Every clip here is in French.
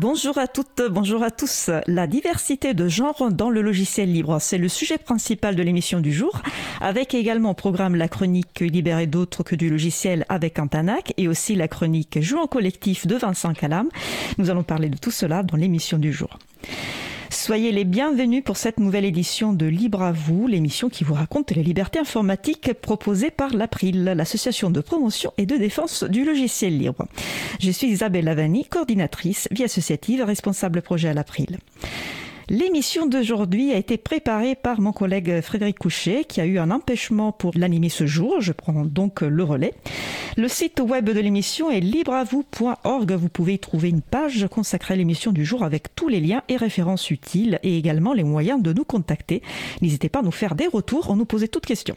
Bonjour à toutes, bonjour à tous. La diversité de genre dans le logiciel libre, c'est le sujet principal de l'émission du jour, avec également au programme la chronique Libérée d'autres que du logiciel avec Antanac et aussi la chronique Jouant collectif de Vincent Calam. Nous allons parler de tout cela dans l'émission du jour. Soyez les bienvenus pour cette nouvelle édition de Libre à vous, l'émission qui vous raconte les libertés informatiques proposées par l'April, l'association de promotion et de défense du logiciel libre. Je suis Isabelle Lavani, coordinatrice vie associative, responsable projet à l'April. L'émission d'aujourd'hui a été préparée par mon collègue Frédéric Couchet qui a eu un empêchement pour l'animer ce jour. Je prends donc le relais. Le site web de l'émission est libreavou.org. Vous pouvez y trouver une page consacrée à l'émission du jour avec tous les liens et références utiles et également les moyens de nous contacter. N'hésitez pas à nous faire des retours, à nous poser toutes questions.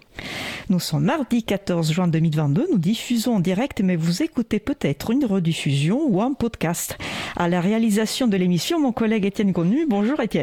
Nous sommes mardi 14 juin 2022. Nous diffusons en direct, mais vous écoutez peut-être une rediffusion ou un podcast. À la réalisation de l'émission, mon collègue Étienne Connu. Bonjour Étienne.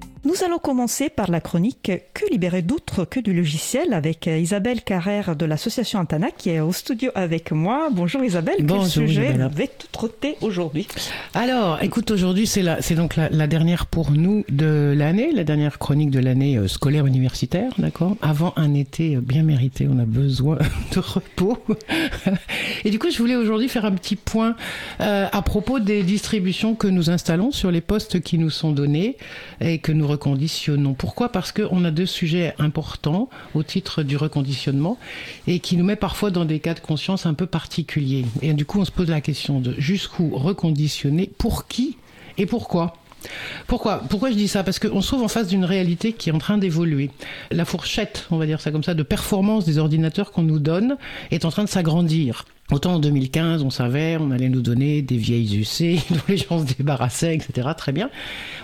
Nous allons commencer par la chronique Que libérer d'autres que du logiciel avec Isabelle Carrère de l'association Antana qui est au studio avec moi. Bonjour Isabelle, Bonjour, quel sujet avez traité aujourd'hui? Alors, écoute, aujourd'hui, c'est donc la, la dernière pour nous de l'année, la dernière chronique de l'année euh, scolaire universitaire, d'accord? Avant un été euh, bien mérité, on a besoin de repos. Et du coup, je voulais aujourd'hui faire un petit point euh, à propos des distributions que nous installons sur les postes qui nous sont donnés et que nous reconditionnons. Pourquoi? Parce qu'on a deux sujets importants au titre du reconditionnement et qui nous met parfois dans des cas de conscience un peu particuliers. Et du coup, on se pose la question de jusqu'où reconditionner, pour qui et pourquoi? Pourquoi? Pourquoi je dis ça? Parce qu'on se trouve en face d'une réalité qui est en train d'évoluer. La fourchette, on va dire ça comme ça, de performance des ordinateurs qu'on nous donne est en train de s'agrandir. Autant en 2015, on savait, on allait nous donner des vieilles UC dont les gens se débarrassaient, etc. Très bien.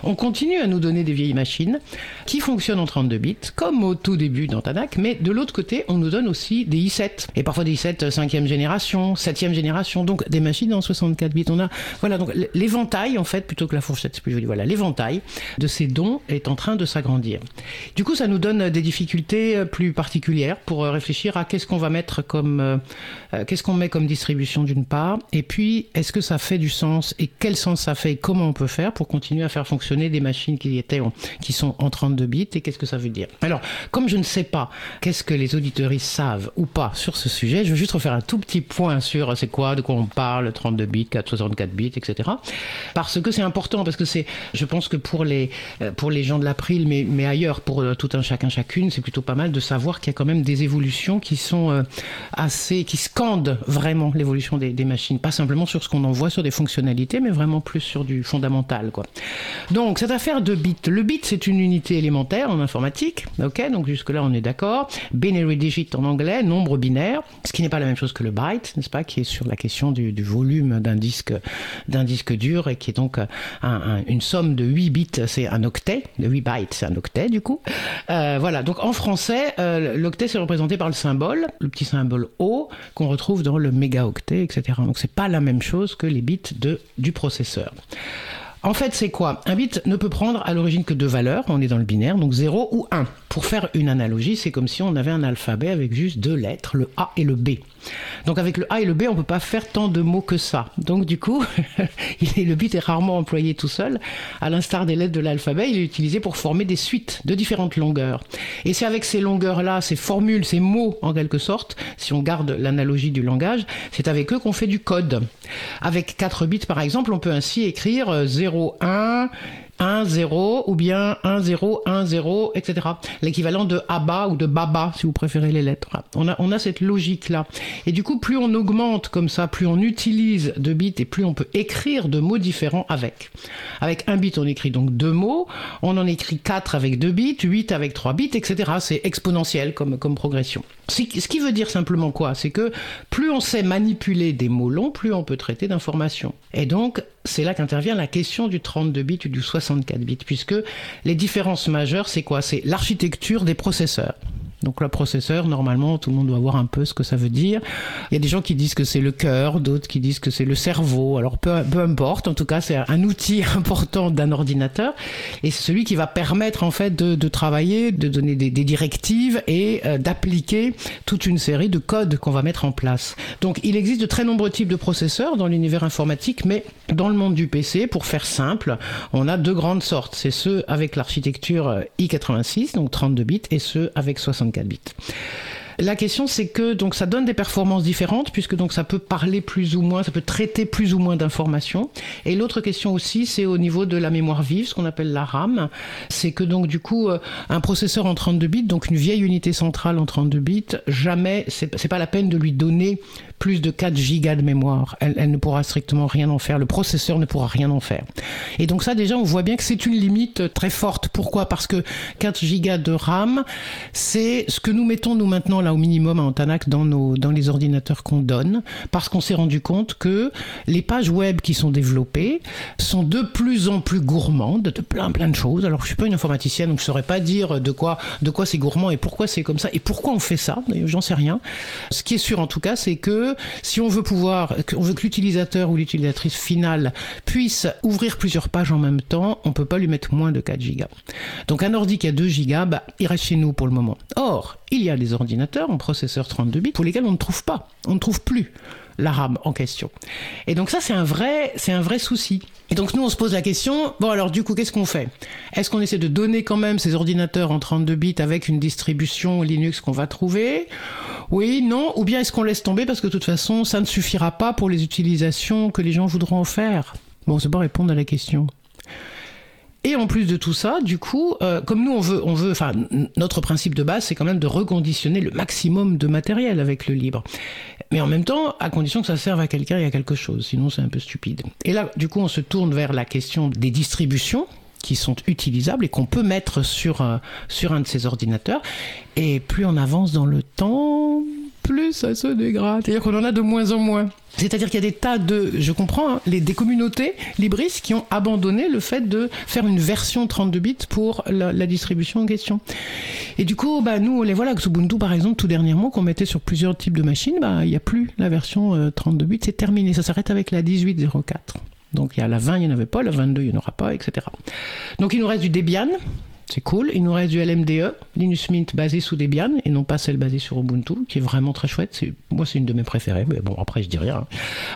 On continue à nous donner des vieilles machines qui fonctionnent en 32 bits, comme au tout début d'Antanac, mais de l'autre côté, on nous donne aussi des i7, et parfois des i7 5e génération, 7e génération, donc des machines en 64 bits. On a, voilà, donc l'éventail, en fait, plutôt que la fourchette, c'est plus joli, voilà, l'éventail de ces dons est en train de s'agrandir. Du coup, ça nous donne des difficultés plus particulières pour euh, réfléchir à qu'est-ce qu'on va mettre comme, euh, euh, qu'est-ce qu'on met comme distribution d'une part, et puis est-ce que ça fait du sens et quel sens ça fait et comment on peut faire pour continuer à faire fonctionner des machines qui étaient en- qui sont en 32 bits et qu'est-ce que ça veut dire? Alors, comme je ne sais pas qu'est-ce que les auditeuristes savent ou pas sur ce sujet, je veux juste refaire un tout petit point sur euh, c'est quoi, de quoi on parle, 32 bits, 464 bits, etc. Parce que c'est important, parce que c'est, je pense que pour les, euh, pour les gens de l'April, mais, mais ailleurs, pour euh, tout un chacun chacune, c'est plutôt pas mal de savoir qu'il y a quand même des évolutions qui sont assez, qui scandent vraiment l'évolution des, machines, pas simplement sur ce qu'on en voit sur des fonctionnalités, mais vraiment plus sur du fondamental. Donc, cette affaire de bits, le bit, c'est une unité élémentaire en informatique, ok, donc jusque-là, on est d'accord. Binary digit en anglais, nombre binaire, ce qui n'est pas la même chose que le byte, n'est-ce pas, qui est sur la question du, volume d'un disque, d'un disque dur et qui est donc euh, un- un- une somme de 8 bits, c'est un octet, de 8 bytes, c'est un octet, du coup. Euh, voilà, donc en français, euh, l'octet, c'est représenté par le symbole, le petit symbole O, qu'on retrouve dans le mégaoctet, etc. Donc c'est pas la même chose que les bits de, du processeur. En fait, c'est quoi? Un bit ne peut prendre à l'origine que deux valeurs, on est dans le binaire, donc 0 ou 1. Pour faire une analogie, c'est comme si on avait un alphabet avec juste deux lettres, le A et le B. Donc avec le A et le B, on peut pas faire tant de mots que ça. Donc du coup, le bit est rarement employé tout seul. À l'instar des lettres de l'alphabet, il est utilisé pour former des suites de différentes longueurs. Et c'est avec ces longueurs-là, ces formules, ces mots en quelque sorte, si on garde l'analogie du langage, c'est avec eux qu'on fait du code. Avec 4 bits par exemple, on peut ainsi écrire euh, 0, 1, 1, 0 ou bien 1, 0, 1, 0, etc. L'équivalent de ABA ou de BABA si vous préférez les lettres. On a, on a cette logique-là. Et du coup, plus on augmente comme ça, plus on utilise de bits et plus on peut écrire de mots différents avec. Avec un bit, on écrit donc deux mots. On en écrit 4 avec deux bits, 8 avec 3 bits, etc. C'est exponentiel comme, comme progression. Ce qui veut dire simplement quoi? C'est que plus on sait manipuler des mots longs, plus on peut traiter d'informations. Et donc, c'est là qu'intervient la question du 32 bits ou du 64 bits, puisque les différences majeures, c'est quoi? C'est l'architecture des processeurs. Donc le processeur, normalement, tout le monde doit voir un peu ce que ça veut dire. Il y a des gens qui disent que c'est le cœur, d'autres qui disent que c'est le cerveau. Alors peu, importe, en tout cas, c'est un outil important d'un ordinateur et c'est celui qui va permettre en fait de, travailler, de donner des, des directives et euh, d'appliquer toute une série de codes qu'on va mettre en place. Donc il existe de très nombreux types de processeurs dans l'univers informatique, mais dans le monde du PC, pour faire simple, on a deux grandes sortes. C'est ceux avec l'architecture euh, i86, donc 32 bits, et ceux avec 64 bits. La question, c'est que donc ça donne des performances différentes, puisque donc ça peut parler plus ou moins, ça peut traiter plus ou moins d'informations. Et l'autre question aussi, c'est au niveau de la mémoire vive, ce qu'on appelle la RAM. C'est que donc du coup, euh, un processeur en 32 bits, donc une vieille unité centrale en 32 bits, jamais, c'est pas la peine de lui donner plus de 4 gigas de mémoire. Elle, ne pourra strictement rien en faire. Le processeur ne pourra rien en faire. Et donc ça, déjà, on voit bien que c'est une limite très forte. Pourquoi? Parce que 4 gigas de RAM, c'est ce que nous mettons, nous, maintenant, là, au minimum à Antanac dans, nos, dans les ordinateurs qu'on donne, parce qu'on s'est rendu compte que les pages web qui sont développées sont de plus en plus gourmandes de plein, plein de choses. Alors, je suis pas une informaticienne, donc je saurais pas dire de quoi, de quoi c'est gourmand et pourquoi c'est comme ça et pourquoi on fait ça? J'en sais rien. Ce qui est sûr, en tout cas, c'est que si on veut pouvoir, on veut que l'utilisateur ou l'utilisatrice finale puisse ouvrir plusieurs pages en même temps, on peut pas lui mettre moins de 4 gigas. Donc un ordi qui a 2 gigas, bah, il reste chez nous pour le moment. Or, il y a des ordinateurs en processeur 32 bits pour lesquels on ne trouve pas, on ne trouve plus la RAM en question. Et donc ça, c'est un vrai, c'est un vrai souci. Et donc nous, on se pose la question, bon alors du coup, qu'est-ce qu'on fait? Est-ce qu'on essaie de donner quand même ces ordinateurs en 32 bits avec une distribution Linux qu'on va trouver? Oui, non Ou bien est-ce qu'on laisse tomber parce que de toute façon, ça ne suffira pas pour les utilisations que les gens voudront en faire? Bon, on sait pas répondre à la question. Et en plus de tout ça, du coup, euh, comme nous on veut, on veut, enfin notre principe de base, c'est quand même de reconditionner le maximum de matériel avec le libre. Mais en même temps, à condition que ça serve à quelqu'un et à quelque chose. Sinon, c'est un peu stupide. Et là, du coup, on se tourne vers la question des distributions qui sont utilisables et qu'on peut mettre sur, euh, sur un de ces ordinateurs. Et plus on avance dans le temps, plus ça se dégrade. C'est-à-dire qu'on en a de moins en moins. C'est-à-dire qu'il y a des tas de, je comprends, hein, les, des communautés libristes qui ont abandonné le fait de faire une version 32 bits pour la, la distribution en question. Et du coup, bah, nous, les voilà, Ubuntu par exemple, tout dernièrement, qu'on mettait sur plusieurs types de machines, bah, il n'y a plus la version euh, 32 bits, c'est terminé. Ça s'arrête avec la 1804. Donc il y a la 20, il n'y en avait pas, la 22, il n'y en aura pas, etc. Donc il nous reste du Debian, c'est cool. Il nous reste du LMDE, Linux Mint basé sous Debian et non pas celle basée sur Ubuntu, qui est vraiment très chouette. Moi, c'est une de mes préférées, mais bon, après, je dis rien.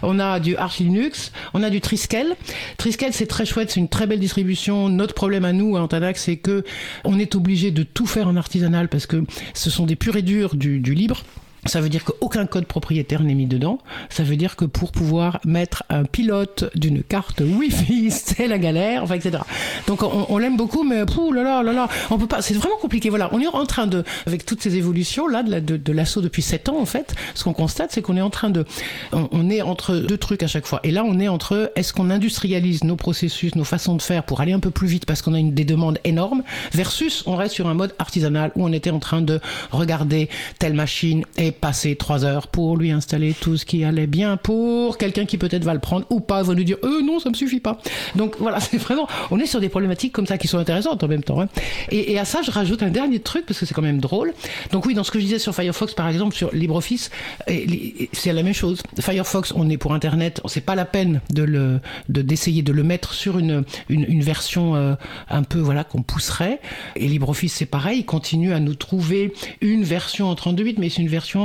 On a du Arch Linux, on a du Triskel. Triskel, c'est très chouette, c'est une très belle distribution. Notre problème à nous, à Antanac, c'est que on est obligé de tout faire en artisanal parce que ce sont des purs et durs du, du libre. Ça veut dire qu'aucun code propriétaire n'est mis dedans. Ça veut dire que pour pouvoir mettre un pilote d'une carte Wi-Fi, c'est la galère, enfin, etc. Donc on, l'aime beaucoup, mais pouh là là là là, on peut pas. C'est vraiment compliqué. Voilà, on est en train de, avec toutes ces évolutions là de, l'assaut depuis 7 ans en fait, ce qu'on constate, c'est qu'on est en train de, on, on, est entre deux trucs à chaque fois. Et là, on est entre est-ce qu'on industrialise nos processus, nos façons de faire pour aller un peu plus vite parce qu'on a une, des demandes énormes, versus on reste sur un mode artisanal où on était en train de regarder telle machine et passer trois heures pour lui installer tout ce qui allait bien pour quelqu'un qui peut-être va le prendre ou pas, va lui dire euh non, ça me suffit pas. Donc voilà, c'est vraiment, on est sur des problématiques comme ça qui sont intéressantes en même temps. Hein. Et, à ça, je rajoute un dernier truc parce que c'est quand même drôle. Donc oui, dans ce que je disais sur Firefox par exemple, sur LibreOffice, c'est la même chose. Firefox, on est pour Internet, c'est pas la peine de le, de d'essayer de le mettre sur une, une, une version euh, un peu voilà qu'on pousserait. Et LibreOffice, c'est pareil, il continue à nous trouver une version en 32 bits, mais c'est une version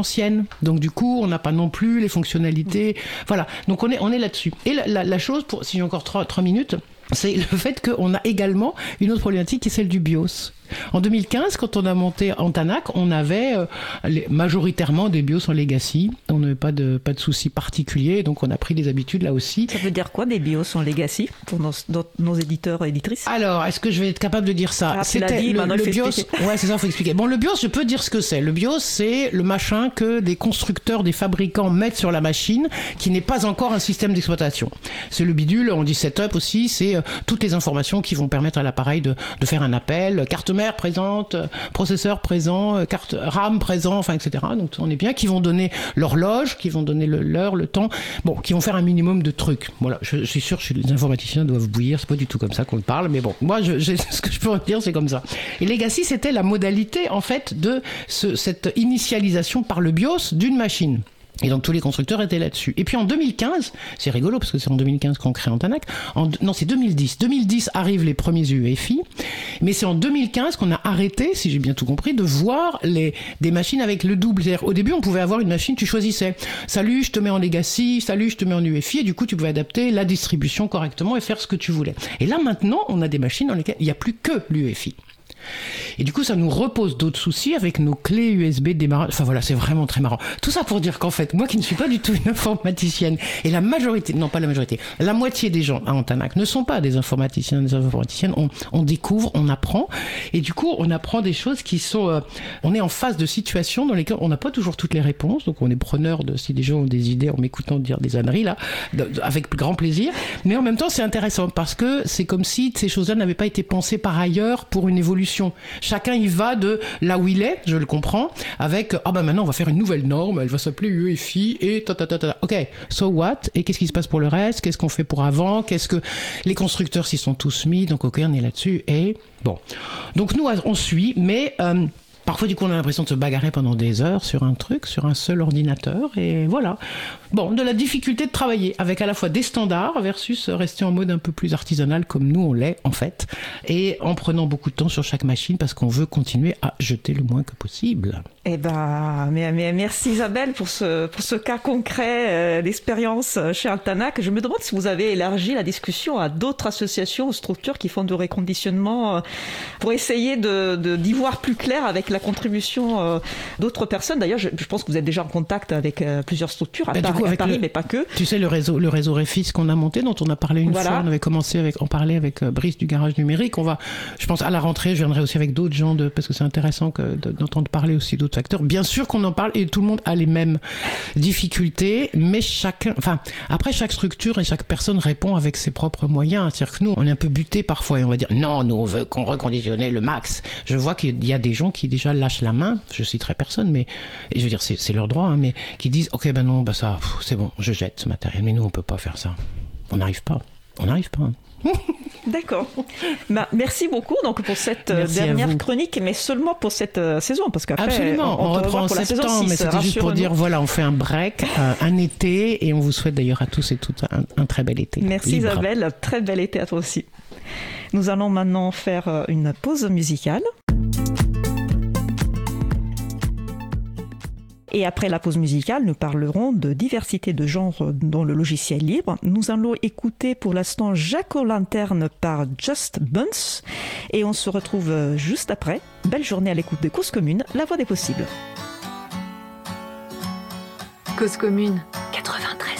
Donc du coup, on n'a pas non plus les fonctionnalités. Voilà. Donc on est, on est là-dessus. Et la, chose, pour, si j'ai encore trois, trois minutes, c'est le fait qu'on a également une autre problématique qui est celle du BIOS. En 2015, quand on a monté Antanac, on avait euh, majoritairement des BIOS en legacy. On n'avait pas de, pas de soucis particuliers, donc on a pris des habitudes là aussi. Ça veut dire quoi des BIOS en legacy pour nos, nos éditeurs et éditrices? Alors, est-ce que je vais être capable de dire ça? Ah, C'était le, le BIOS. Ouais, c'est ça, faut expliquer. Bon, le BIOS, je peux dire ce que c'est. Le BIOS, c'est le machin que des constructeurs, des fabricants mettent sur la machine, qui n'est pas encore un système d'exploitation. C'est le bidule, on dit setup aussi, c'est euh, toutes les informations qui vont permettre à l'appareil de, de faire un appel, carte présente, processeur présent, carte RAM présent, enfin etc. Donc on est bien, qui vont donner l'horloge, qui vont donner l'heure, le, temps, bon, qui vont faire un minimum de trucs. Voilà, je, suis sûr que les informaticiens doivent bouillir, c'est pas du tout comme ça qu'on parle, mais bon, moi ce que je peux dire c'est comme ça. Et Legacy c'était la modalité en fait de ce, cette initialisation par le BIOS d'une machine. Et donc tous les constructeurs étaient là-dessus. Et puis en 2015, c'est rigolo parce que c'est en 2015 qu'on crée Antanac. En, non, c'est 2010. 2010 arrivent les premiers UEFI, mais c'est en 2015 qu'on a arrêté, si j'ai bien tout compris, de voir les des machines avec le double. Au début, on pouvait avoir une machine, tu choisissais. Salut, je te mets en legacy. Salut, je te mets en UEFI. Et du coup, tu pouvais adapter la distribution correctement et faire ce que tu voulais. Et là maintenant, on a des machines dans lesquelles il n'y a plus que l'UEFI. Et du coup, ça nous repose d'autres soucis avec nos clés USB démarrage. Enfin voilà, c'est vraiment très marrant. Tout ça pour dire qu'en fait, moi qui ne suis pas du tout une informaticienne, et la majorité, non pas la majorité, la moitié des gens à Antanac ne sont pas des informaticiens, des informaticiennes. On, découvre, on apprend, et du coup, on apprend des choses qui sont. Euh, on est en face de situations dans lesquelles on n'a pas toujours toutes les réponses, donc on est preneur de si des gens ont des idées en m'écoutant dire des âneries là, avec grand plaisir. Mais en même temps, c'est intéressant parce que c'est comme si ces choses-là n'avaient pas été pensées par ailleurs pour une évolution Chacun y va de là où il est, je le comprends, avec ah ben maintenant on va faire une nouvelle norme, elle va s'appeler UEFI et ta ta ta ta. Ok, so what? Et qu'est-ce qui se passe pour le reste? Qu'est-ce qu'on fait pour avant? Qu'est-ce que les constructeurs s'y sont tous mis? Donc ok, on est là-dessus et bon. Donc nous on suit, mais euh, Parfois, du coup, on a l'impression de se bagarrer pendant des heures sur un truc, sur un seul ordinateur, et voilà. Bon, de la difficulté de travailler avec à la fois des standards versus rester en mode un peu plus artisanal comme nous on l'est en fait, et en prenant beaucoup de temps sur chaque machine parce qu'on veut continuer à jeter le moins que possible. Eh ben, mais, merci Isabelle pour ce, pour ce cas concret euh, d'expérience chez Altanac. Je me demande si vous avez élargi la discussion à d'autres associations ou structures qui font de réconditionnement euh, pour essayer de, d'y voir plus clair avec la contribution euh, d'autres personnes. D'ailleurs, je, pense que vous êtes déjà en contact avec plusieurs structures à, Paris, mais pas que. Tu sais, le réseau, le réseau Refis qu'on a monté, dont on a parlé une fois, on avait commencé avec, en parler avec Brice du Garage Numérique. On va, je pense, à la rentrée, je viendrai aussi avec d'autres gens de, parce que c'est intéressant d'entendre parler aussi d'autres Bien sûr qu'on en parle et tout le monde a les mêmes difficultés, mais chacun, enfin, après chaque structure et chaque personne répond avec ses propres moyens. C'est-à-dire que nous, on est un peu buté parfois et on va dire non, nous on veut qu'on reconditionne le max. Je vois qu'il y a des gens qui déjà lâchent la main. Je citerai personne, mais je veux dire c'est leur droit, hein, mais qui disent ok ben non, bah ça, c'est bon, je jette ce matériel. Mais nous on peut pas faire ça. On n'arrive pas. On n'arrive pas. D'accord. Bah, merci beaucoup donc pour cette euh, dernière chronique, mais seulement pour cette euh, saison, parce qu'après Absolument, on, reprend en septembre, mais c'était juste pour dire voilà, on fait un break, euh, un été, et on vous souhaite d'ailleurs à tous et toutes un, très bel été. Merci Isabelle, très bel été à toi aussi. Nous allons maintenant faire une pause musicale. Et après la pause musicale, nous parlerons de diversité de genres dans le logiciel libre. Nous allons écouter pour l'instant Jack Lanterne par Just Buns. Et on se retrouve juste après. Belle journée à l'écoute de Cause Commune, la voix des possibles. Cause Commune 93.1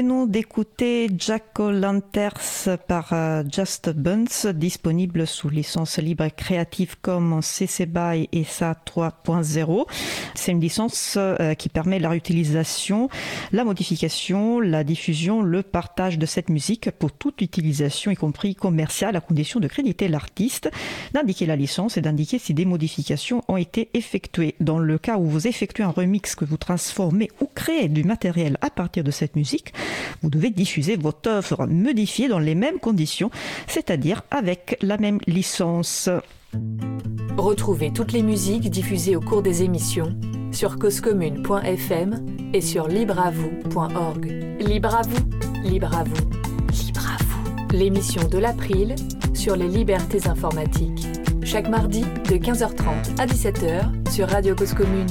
venons d'écouter Jack O'Lanters par euh, Just Buns, disponible sous licence libre Creative Commons CC BY et SA 3.0. C'est une licence euh, qui permet la réutilisation, la modification, la diffusion, le partage de cette musique pour toute utilisation, y compris commerciale, à condition de créditer l'artiste, d'indiquer la licence et d'indiquer si des modifications ont été effectuées. Dans le cas où vous effectuez un remix que vous transformez ou créez du matériel à partir de cette musique, vous devez diffuser votre œuvre modifiée dans les mêmes conditions, c'est-à-dire avec la même licence. Retrouvez toutes les musiques diffusées au cours des émissions sur causecommune.fm et sur libreavoue.org. Libre à vous, libre à vous, libre à vous. L'émission de l'April sur les libertés informatiques. Chaque mardi de 15h30 à 17h sur Radio Cause Commune.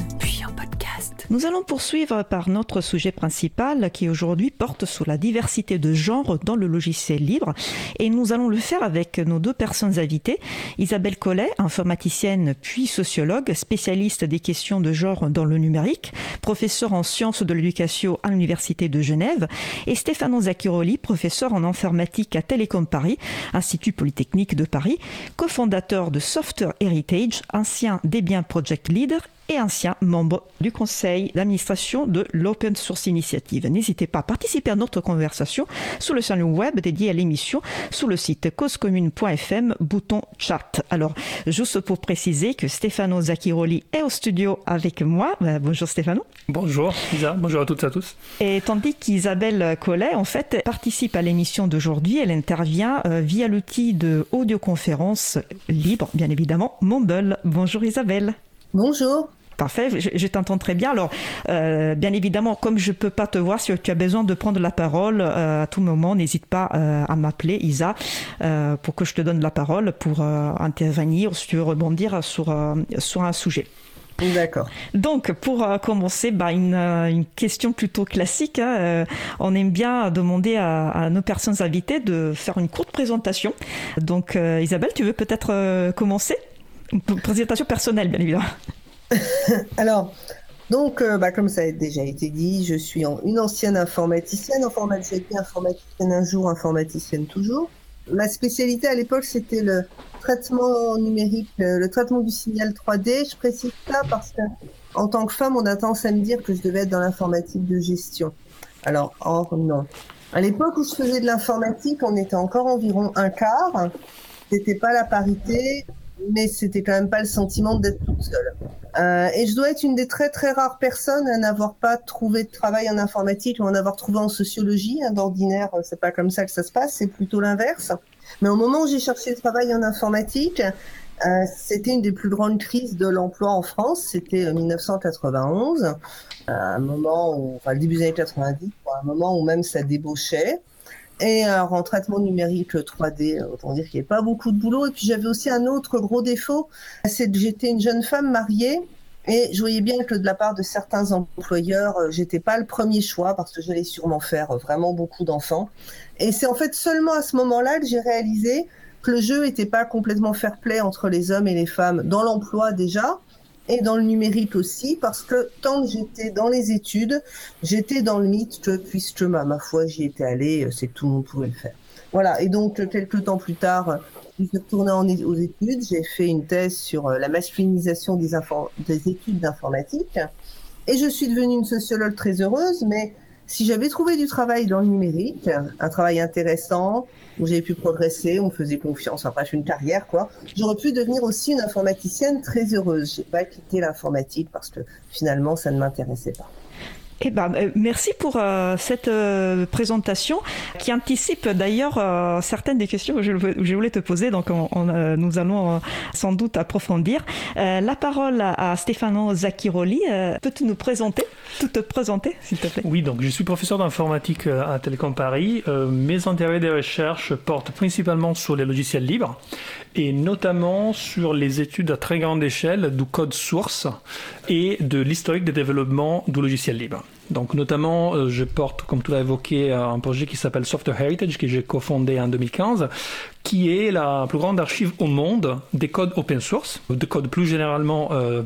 Nous allons poursuivre par notre sujet principal qui aujourd'hui porte sur la diversité de genre dans le logiciel libre et nous allons le faire avec nos deux personnes invitées. Isabelle Collet, informaticienne puis sociologue, spécialiste des questions de genre dans le numérique, professeur en sciences de l'éducation à l'Université de Genève et Stefano Zacchiroli, professeur en informatique à Télécom Paris, Institut Polytechnique de Paris, cofondateur de Software Heritage, ancien Debian Project Leader et ancien membre du conseil d'administration de l'Open Source Initiative. N'hésitez pas à participer à notre conversation sur le salon web dédié à l'émission sur le site causecommune.fm, bouton chat. Alors, juste pour préciser que Stefano Zacchiroli est au studio avec moi. Euh, bonjour Stefano. Bonjour Isa, bonjour à toutes et à tous. Et tandis qu'Isabelle Collet, en fait, participe à l'émission d'aujourd'hui, elle intervient euh, via l'outil de audioconférence libre, bien évidemment, Mumble. Bonjour Isabelle. Bonjour. Parfait, je, t'entends très bien. Alors, euh, bien évidemment, comme je peux pas te voir, si tu as besoin de prendre la parole euh, à tout moment, n'hésite pas euh, à m'appeler, Isa, pour que je te donne la parole pour intervenir, si tu veux rebondir sur, sur un sujet. D'accord. Donc, pour commencer, bah, une, question plutôt classique. Hein, on aime bien demander à, à, nos personnes invitées de faire une courte présentation. Donc, Isabelle, tu veux peut-être commencer? Une présentation personnelle, bien évidemment. Alors, donc, euh, bah, comme ça a déjà été dit, je suis une ancienne informaticienne, informaticienne, informaticienne un jour, informaticienne toujours. Ma spécialité à l'époque, c'était le traitement numérique, euh, le traitement du signal 3D. Je précise ça parce que, en tant que femme, on a tendance à me dire que je devais être dans l'informatique de gestion. Alors, or, non. À l'époque où je faisais de l'informatique, on était encore environ un quart. C'était pas la parité mais c'était quand même pas le sentiment d'être toute seule. Euh, et je dois être une des très très rares personnes à n'avoir pas trouvé de travail en informatique ou en avoir trouvé en sociologie. Hein, D'ordinaire, c'est pas comme ça que ça se passe, c'est plutôt l'inverse. Mais au moment où j'ai cherché le travail en informatique, euh, c'était une des plus grandes crises de l'emploi en France. C'était 1991, euh, un moment où, enfin début des années 90, un moment où même ça débauchait. Et en traitement numérique 3D, autant dire qu'il n'y avait pas beaucoup de boulot. Et puis j'avais aussi un autre gros défaut, c'est que j'étais une jeune femme mariée. Et je voyais bien que de la part de certains employeurs, euh, j'étais pas le premier choix parce que j'allais sûrement faire vraiment beaucoup d'enfants. Et c'est en fait seulement à ce moment-là que j'ai réalisé que le jeu n'était pas complètement fair-play entre les hommes et les femmes dans l'emploi déjà, et dans le numérique aussi, parce que tant que j'étais dans les études, j'étais dans le mythe que puisque ma, ma foi j'y étais allé, c'est que tout le monde pouvait le faire. Voilà, et donc quelques temps plus tard, je suis retournée aux études, j'ai fait une thèse sur euh, la masculinisation des études d'informatique, et je suis devenue une sociologue très heureuse, mais si j'avais trouvé du travail dans le numérique, un travail intéressant, où j'ai pu progresser, on me faisait confiance, enfin une carrière quoi, j'aurais pu devenir aussi une informaticienne très heureuse. J'ai pas quitté l'informatique parce que finalement ça ne m'intéressait pas. Eh ben, euh, merci pour euh, cette euh, présentation qui anticipe d'ailleurs certaines des questions que je, voulais te poser. Donc, on, nous allons sans doute approfondir. la parole à, Stefano Zacchiroli. Peux-tu nous présenter, tout te présenter, s'il te plaît? Oui, donc je suis professeur d'informatique à Télécom Paris. mes intérêts de recherche portent principalement sur les logiciels libres et notamment sur les études à très grande échelle du code source et de l'historique des développements du logiciel libre. Donc notamment, euh, je porte, comme tu l'as évoqué, un projet qui s'appelle Software Heritage, que j'ai cofondé en 2015, qui est la plus grande archive au monde des codes open source, de codes plus généralement euh,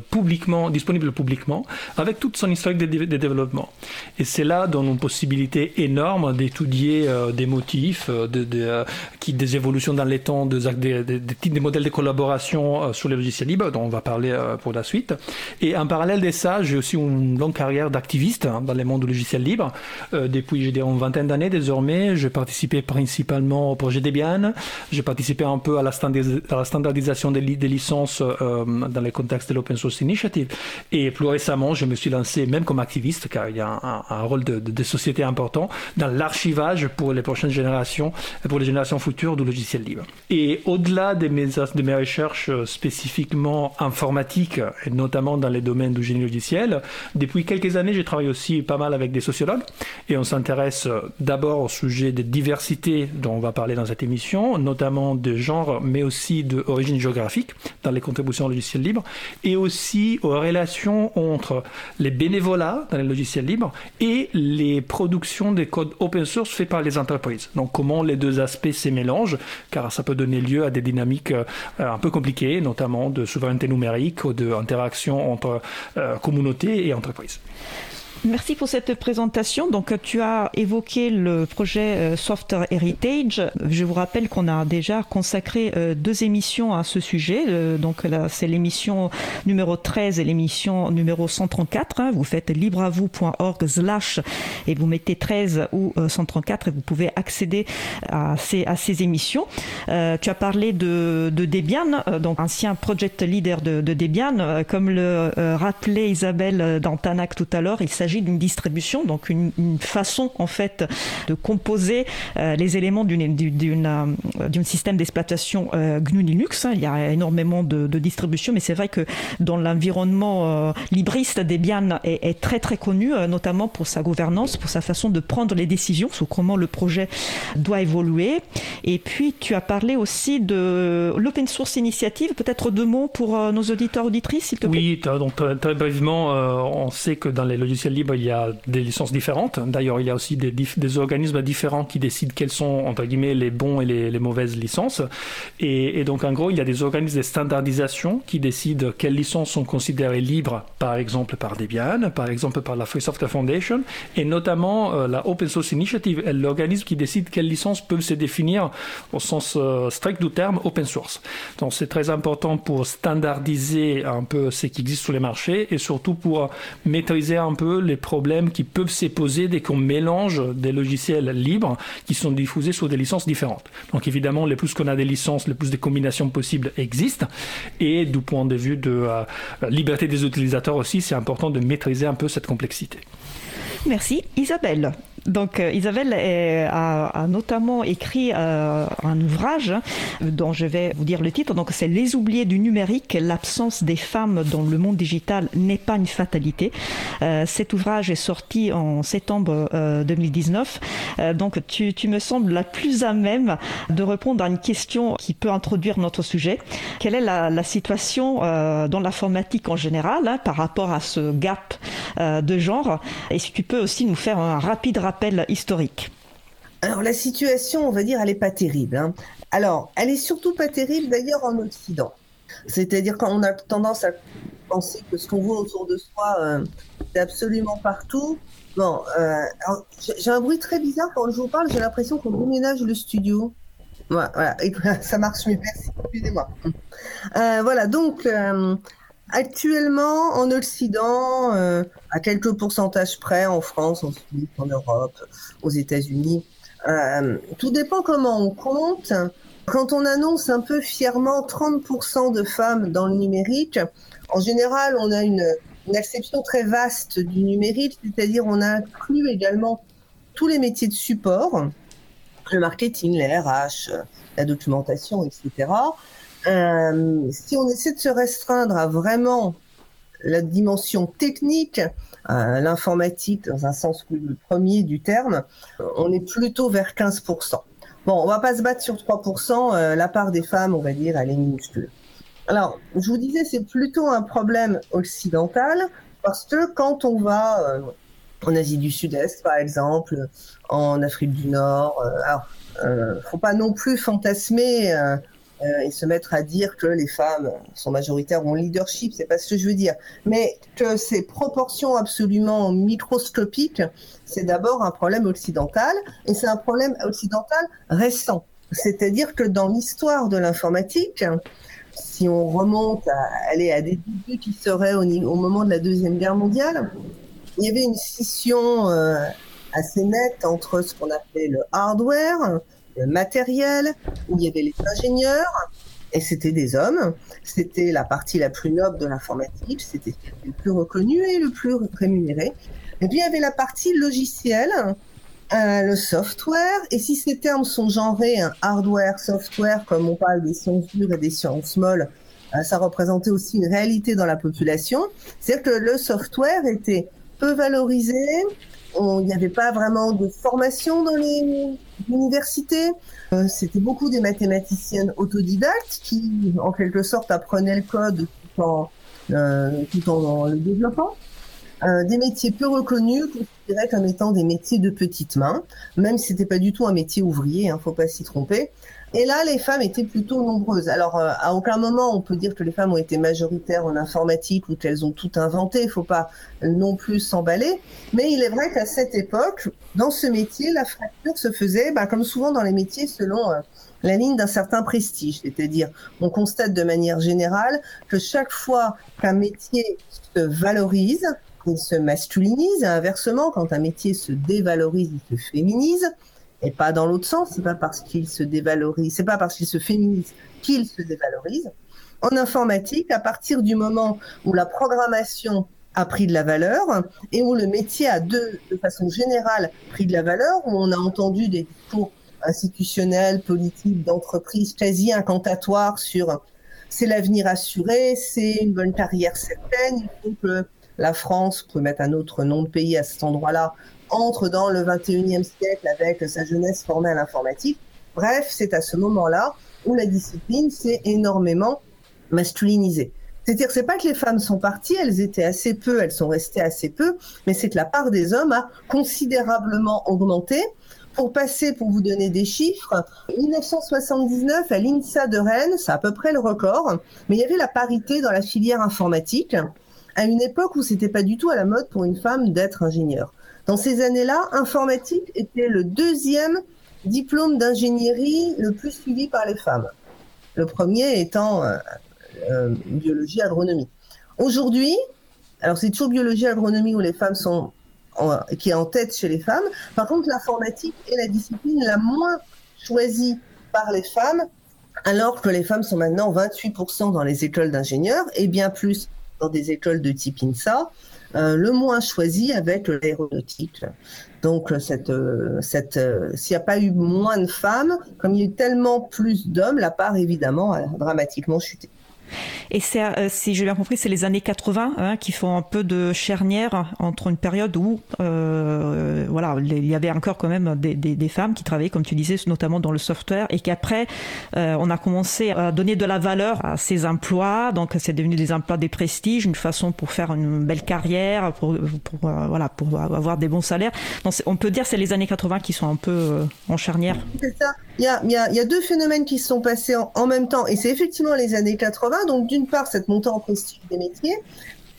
disponibles publiquement, avec toute son historique des développements. Et c'est là dans une possibilité énorme d'étudier euh, des motifs, euh, de, de, des évolutions dans les temps, des modèles de collaboration sur les logiciels libres, dont on va parler pour la suite. Et en parallèle de ça, j'ai aussi une longue carrière d'activiste hein, dans le monde du logiciel libre. depuis, j'ai une vingtaine d'années désormais, j'ai participé principalement au projet Debian, j'ai participé un peu à la, standardisation des, licences euh, dans le contexte de l'Open Source Initiative. Et plus récemment, je me suis lancé, même comme activiste, car il y a un, rôle de, société important, dans l'archivage pour les prochaines générations, pour les générations futures du logiciel libre. Et au-delà de mes, de mes recherches spécifiquement informatiques, et notamment dans les domaines du génie logiciel, depuis quelques années, j'ai travaillé aussi pas mal avec des sociologues, et on s'intéresse d'abord au sujet des diversités dont on va parler dans cette émission, notamment de genre, mais aussi d'origine géographique dans les contributions au logiciel libre, et aussi aux relations entre les bénévolats dans les logiciels libres et les productions des codes open source faits par les entreprises. Donc comment les deux aspects se mélangent, car ça peut donner lieu à des dynamiques euh, un peu compliquées, notamment de souveraineté numérique ou d'interaction entre euh, communautés et entreprises. Merci pour cette présentation. Donc, tu as évoqué le projet euh, Software Heritage. Je vous rappelle qu'on a déjà consacré euh, deux émissions à ce sujet. Euh, donc, là, c'est l'émission numéro 13 et l'émission numéro 134. Hein. Vous faites libreavou.org slash et vous mettez 13 ou 134 et vous pouvez accéder à ces, à ces émissions. tu as parlé de, de Debian, donc ancien project leader de, de Debian. Comme le rappelait Isabelle Dantanac tout à l'heure, il s'agit d'une distribution, donc une, façon en fait de composer euh, les éléments d'une euh, système d'exploitation euh, GNU Linux. Il y a énormément de, distributions, mais c'est vrai que dans l'environnement euh, libriste, Debian est, très très connu, notamment pour sa gouvernance, pour sa façon de prendre les décisions sur comment le projet doit évoluer. Et puis tu as parlé aussi de l'open source initiative. Peut-être deux mots pour nos auditeurs auditrices, s'il te plaît. Oui, donc très brièvement, on sait que dans les logiciels libres il y a des licences différentes. D'ailleurs, il y a aussi des, organismes différents qui décident quelles sont, entre guillemets, les bons et les, mauvaises licences. Et, et, donc, en gros, il y a des organismes de standardisation qui décident quelles licences sont considérées libres, par exemple par Debian, par exemple par la Free Software Foundation, et notamment euh, la Open Source Initiative est l'organisme qui décide quelles licences peuvent se définir au sens euh, strict du terme open source. Donc, c'est très important pour standardiser un peu ce qui existe sur les marchés et surtout pour maîtriser un peu les problèmes qui peuvent se poser dès qu'on mélange des logiciels libres qui sont diffusés sur des licences différentes. Donc évidemment, le plus qu'on a des licences, le plus de combinations possibles existent. Et du point de vue de euh, liberté des utilisateurs aussi, c'est important de maîtriser un peu cette complexité. Merci. Isabelle donc euh, Isabelle est, a, notamment écrit euh, un ouvrage dont je vais vous dire le titre. Donc c'est Les oubliés du numérique, l'absence des femmes dans le monde digital n'est pas une fatalité. Euh, cet ouvrage est sorti en septembre 2019. Euh, donc tu, me sembles la plus à même de répondre à une question qui peut introduire notre sujet. Quelle est la, situation euh, dans l'informatique en général hein, par rapport à ce gap euh, de genre? Et si tu peux aussi nous faire un rapide rappel historique Alors la situation, on va dire, elle n'est pas terrible. Hein. Alors, elle est surtout pas terrible d'ailleurs en Occident. C'est-à-dire quand on a tendance à penser que ce qu'on voit autour de soi, euh, c'est absolument partout. Bon, euh, j'ai un bruit très bizarre quand je vous parle, j'ai l'impression qu'on déménage le studio. Voilà, voilà, ça marche mieux, excusez-moi. Euh, voilà, donc, Actuellement, en Occident, euh, à quelques pourcentages près, en France, en Suisse, en Europe, aux États-Unis, euh, tout dépend comment on compte. Quand on annonce un peu fièrement 30% de femmes dans le numérique, en général, on a une, une acception très vaste du numérique, c'est-à-dire on a inclus également tous les métiers de support, le marketing, les RH, la documentation, etc. Euh, si on essaie de se restreindre à vraiment la dimension technique, euh, l'informatique dans un sens le premier du terme, on est plutôt vers 15%. Bon, on va pas se battre sur 3%, euh, la part des femmes, on va dire, elle est minuscule. Alors, je vous disais, c'est plutôt un problème occidental, parce que quand on va en Asie du Sud-Est, par exemple, en Afrique du Nord, alors, faut pas non plus fantasmer euh, et se mettre à dire que les femmes sont majoritaires en leadership, c'est pas ce que je veux dire, mais que ces proportions absolument microscopiques, c'est d'abord un problème occidental et c'est un problème occidental récent. C'est-à-dire que dans l'histoire de l'informatique, si on remonte à aller à des débuts qui seraient au, au, moment de la deuxième guerre mondiale, il y avait une scission euh, assez nette entre ce qu'on appelait le hardware, matériel, où il y avait les ingénieurs, et c'était des hommes. C'était la partie la plus noble de l'informatique, c'était le plus reconnu et le plus rémunéré. Et puis il y avait la partie logicielle, euh, le software, et si ces termes sont genrés, un hardware, software, comme on parle des sciences dures et des sciences molles, euh, ça représentait aussi une réalité dans la population. C'est-à-dire que le software était peu valorisé, il n'y avait pas vraiment de formation dans les universités. Euh, C'était beaucoup des mathématiciennes autodidactes qui, en quelque sorte, apprenaient le code tout en, euh, tout en le développant. Euh, des métiers peu reconnus, considérés comme étant des métiers de petites mains, même si c'était pas du tout un métier ouvrier, hein, faut pas s'y tromper. Et là, les femmes étaient plutôt nombreuses. Alors, euh, à aucun moment on peut dire que les femmes ont été majoritaires en informatique ou qu'elles ont tout inventé. Il faut pas non plus s'emballer. Mais il est vrai qu'à cette époque, dans ce métier, la fracture se faisait, bah, comme souvent dans les métiers, selon euh, la ligne d'un certain prestige. C'est-à-dire, on constate de manière générale que chaque fois qu'un métier se valorise, il se masculinise. Et inversement, quand un métier se dévalorise, il se féminise et pas dans l'autre sens. C'est pas parce qu'il se dévalorise, c'est pas parce qu'il se féminise qu'il se dévalorise. En informatique, à partir du moment où la programmation a pris de la valeur et où le métier a de, de façon générale pris de la valeur, où on a entendu des discours institutionnels, politiques, d'entreprise quasi incantatoires sur c'est l'avenir assuré, c'est une bonne carrière certaine, il faut que la France, pouvez mettre un autre nom de pays à cet endroit-là, entre dans le 21e siècle avec sa jeunesse formée à l'informatique. Bref, c'est à ce moment-là où la discipline s'est énormément masculinisée. C'est-à-dire, c'est pas que les femmes sont parties, elles étaient assez peu, elles sont restées assez peu, mais c'est que la part des hommes a considérablement augmenté. Pour passer, pour vous donner des chiffres, 1979 à l'INSA de Rennes, c'est à peu près le record, mais il y avait la parité dans la filière informatique à une époque où c'était pas du tout à la mode pour une femme d'être ingénieure. Dans ces années-là, informatique était le deuxième diplôme d'ingénierie le plus suivi par les femmes. Le premier étant euh, euh, biologie agronomie. Aujourd'hui, alors c'est toujours biologie agronomie où les femmes sont qui est en tête chez les femmes. Par contre, l'informatique est la discipline la moins choisie par les femmes, alors que les femmes sont maintenant 28% dans les écoles d'ingénieurs et bien plus dans des écoles de type INSA. Euh, le moins choisi avec l'aéronautique. Donc, euh, cette, euh, cette, s'il n'y a pas eu moins de femmes, comme il y a eu tellement plus d'hommes, la part évidemment a dramatiquement chuté. Et c'est, euh, si j'ai bien compris, c'est les années 80 hein, qui font un peu de charnière entre une période où, euh, voilà, il y avait encore quand même des, femmes qui travaillaient, comme tu disais, notamment dans le software, et qu'après, euh, on a commencé à donner de la valeur à ces emplois. Donc, c'est devenu des emplois des prestiges, une façon pour faire une belle carrière, pour, voilà, pour avoir des bons salaires. On peut dire c'est les années 80 qui sont un peu en charnière. C'est ça. Il y, a, deux phénomènes qui se sont passés en, en même temps, et c'est effectivement les années 80. Donc, d'une part, cette montée en prestige des métiers,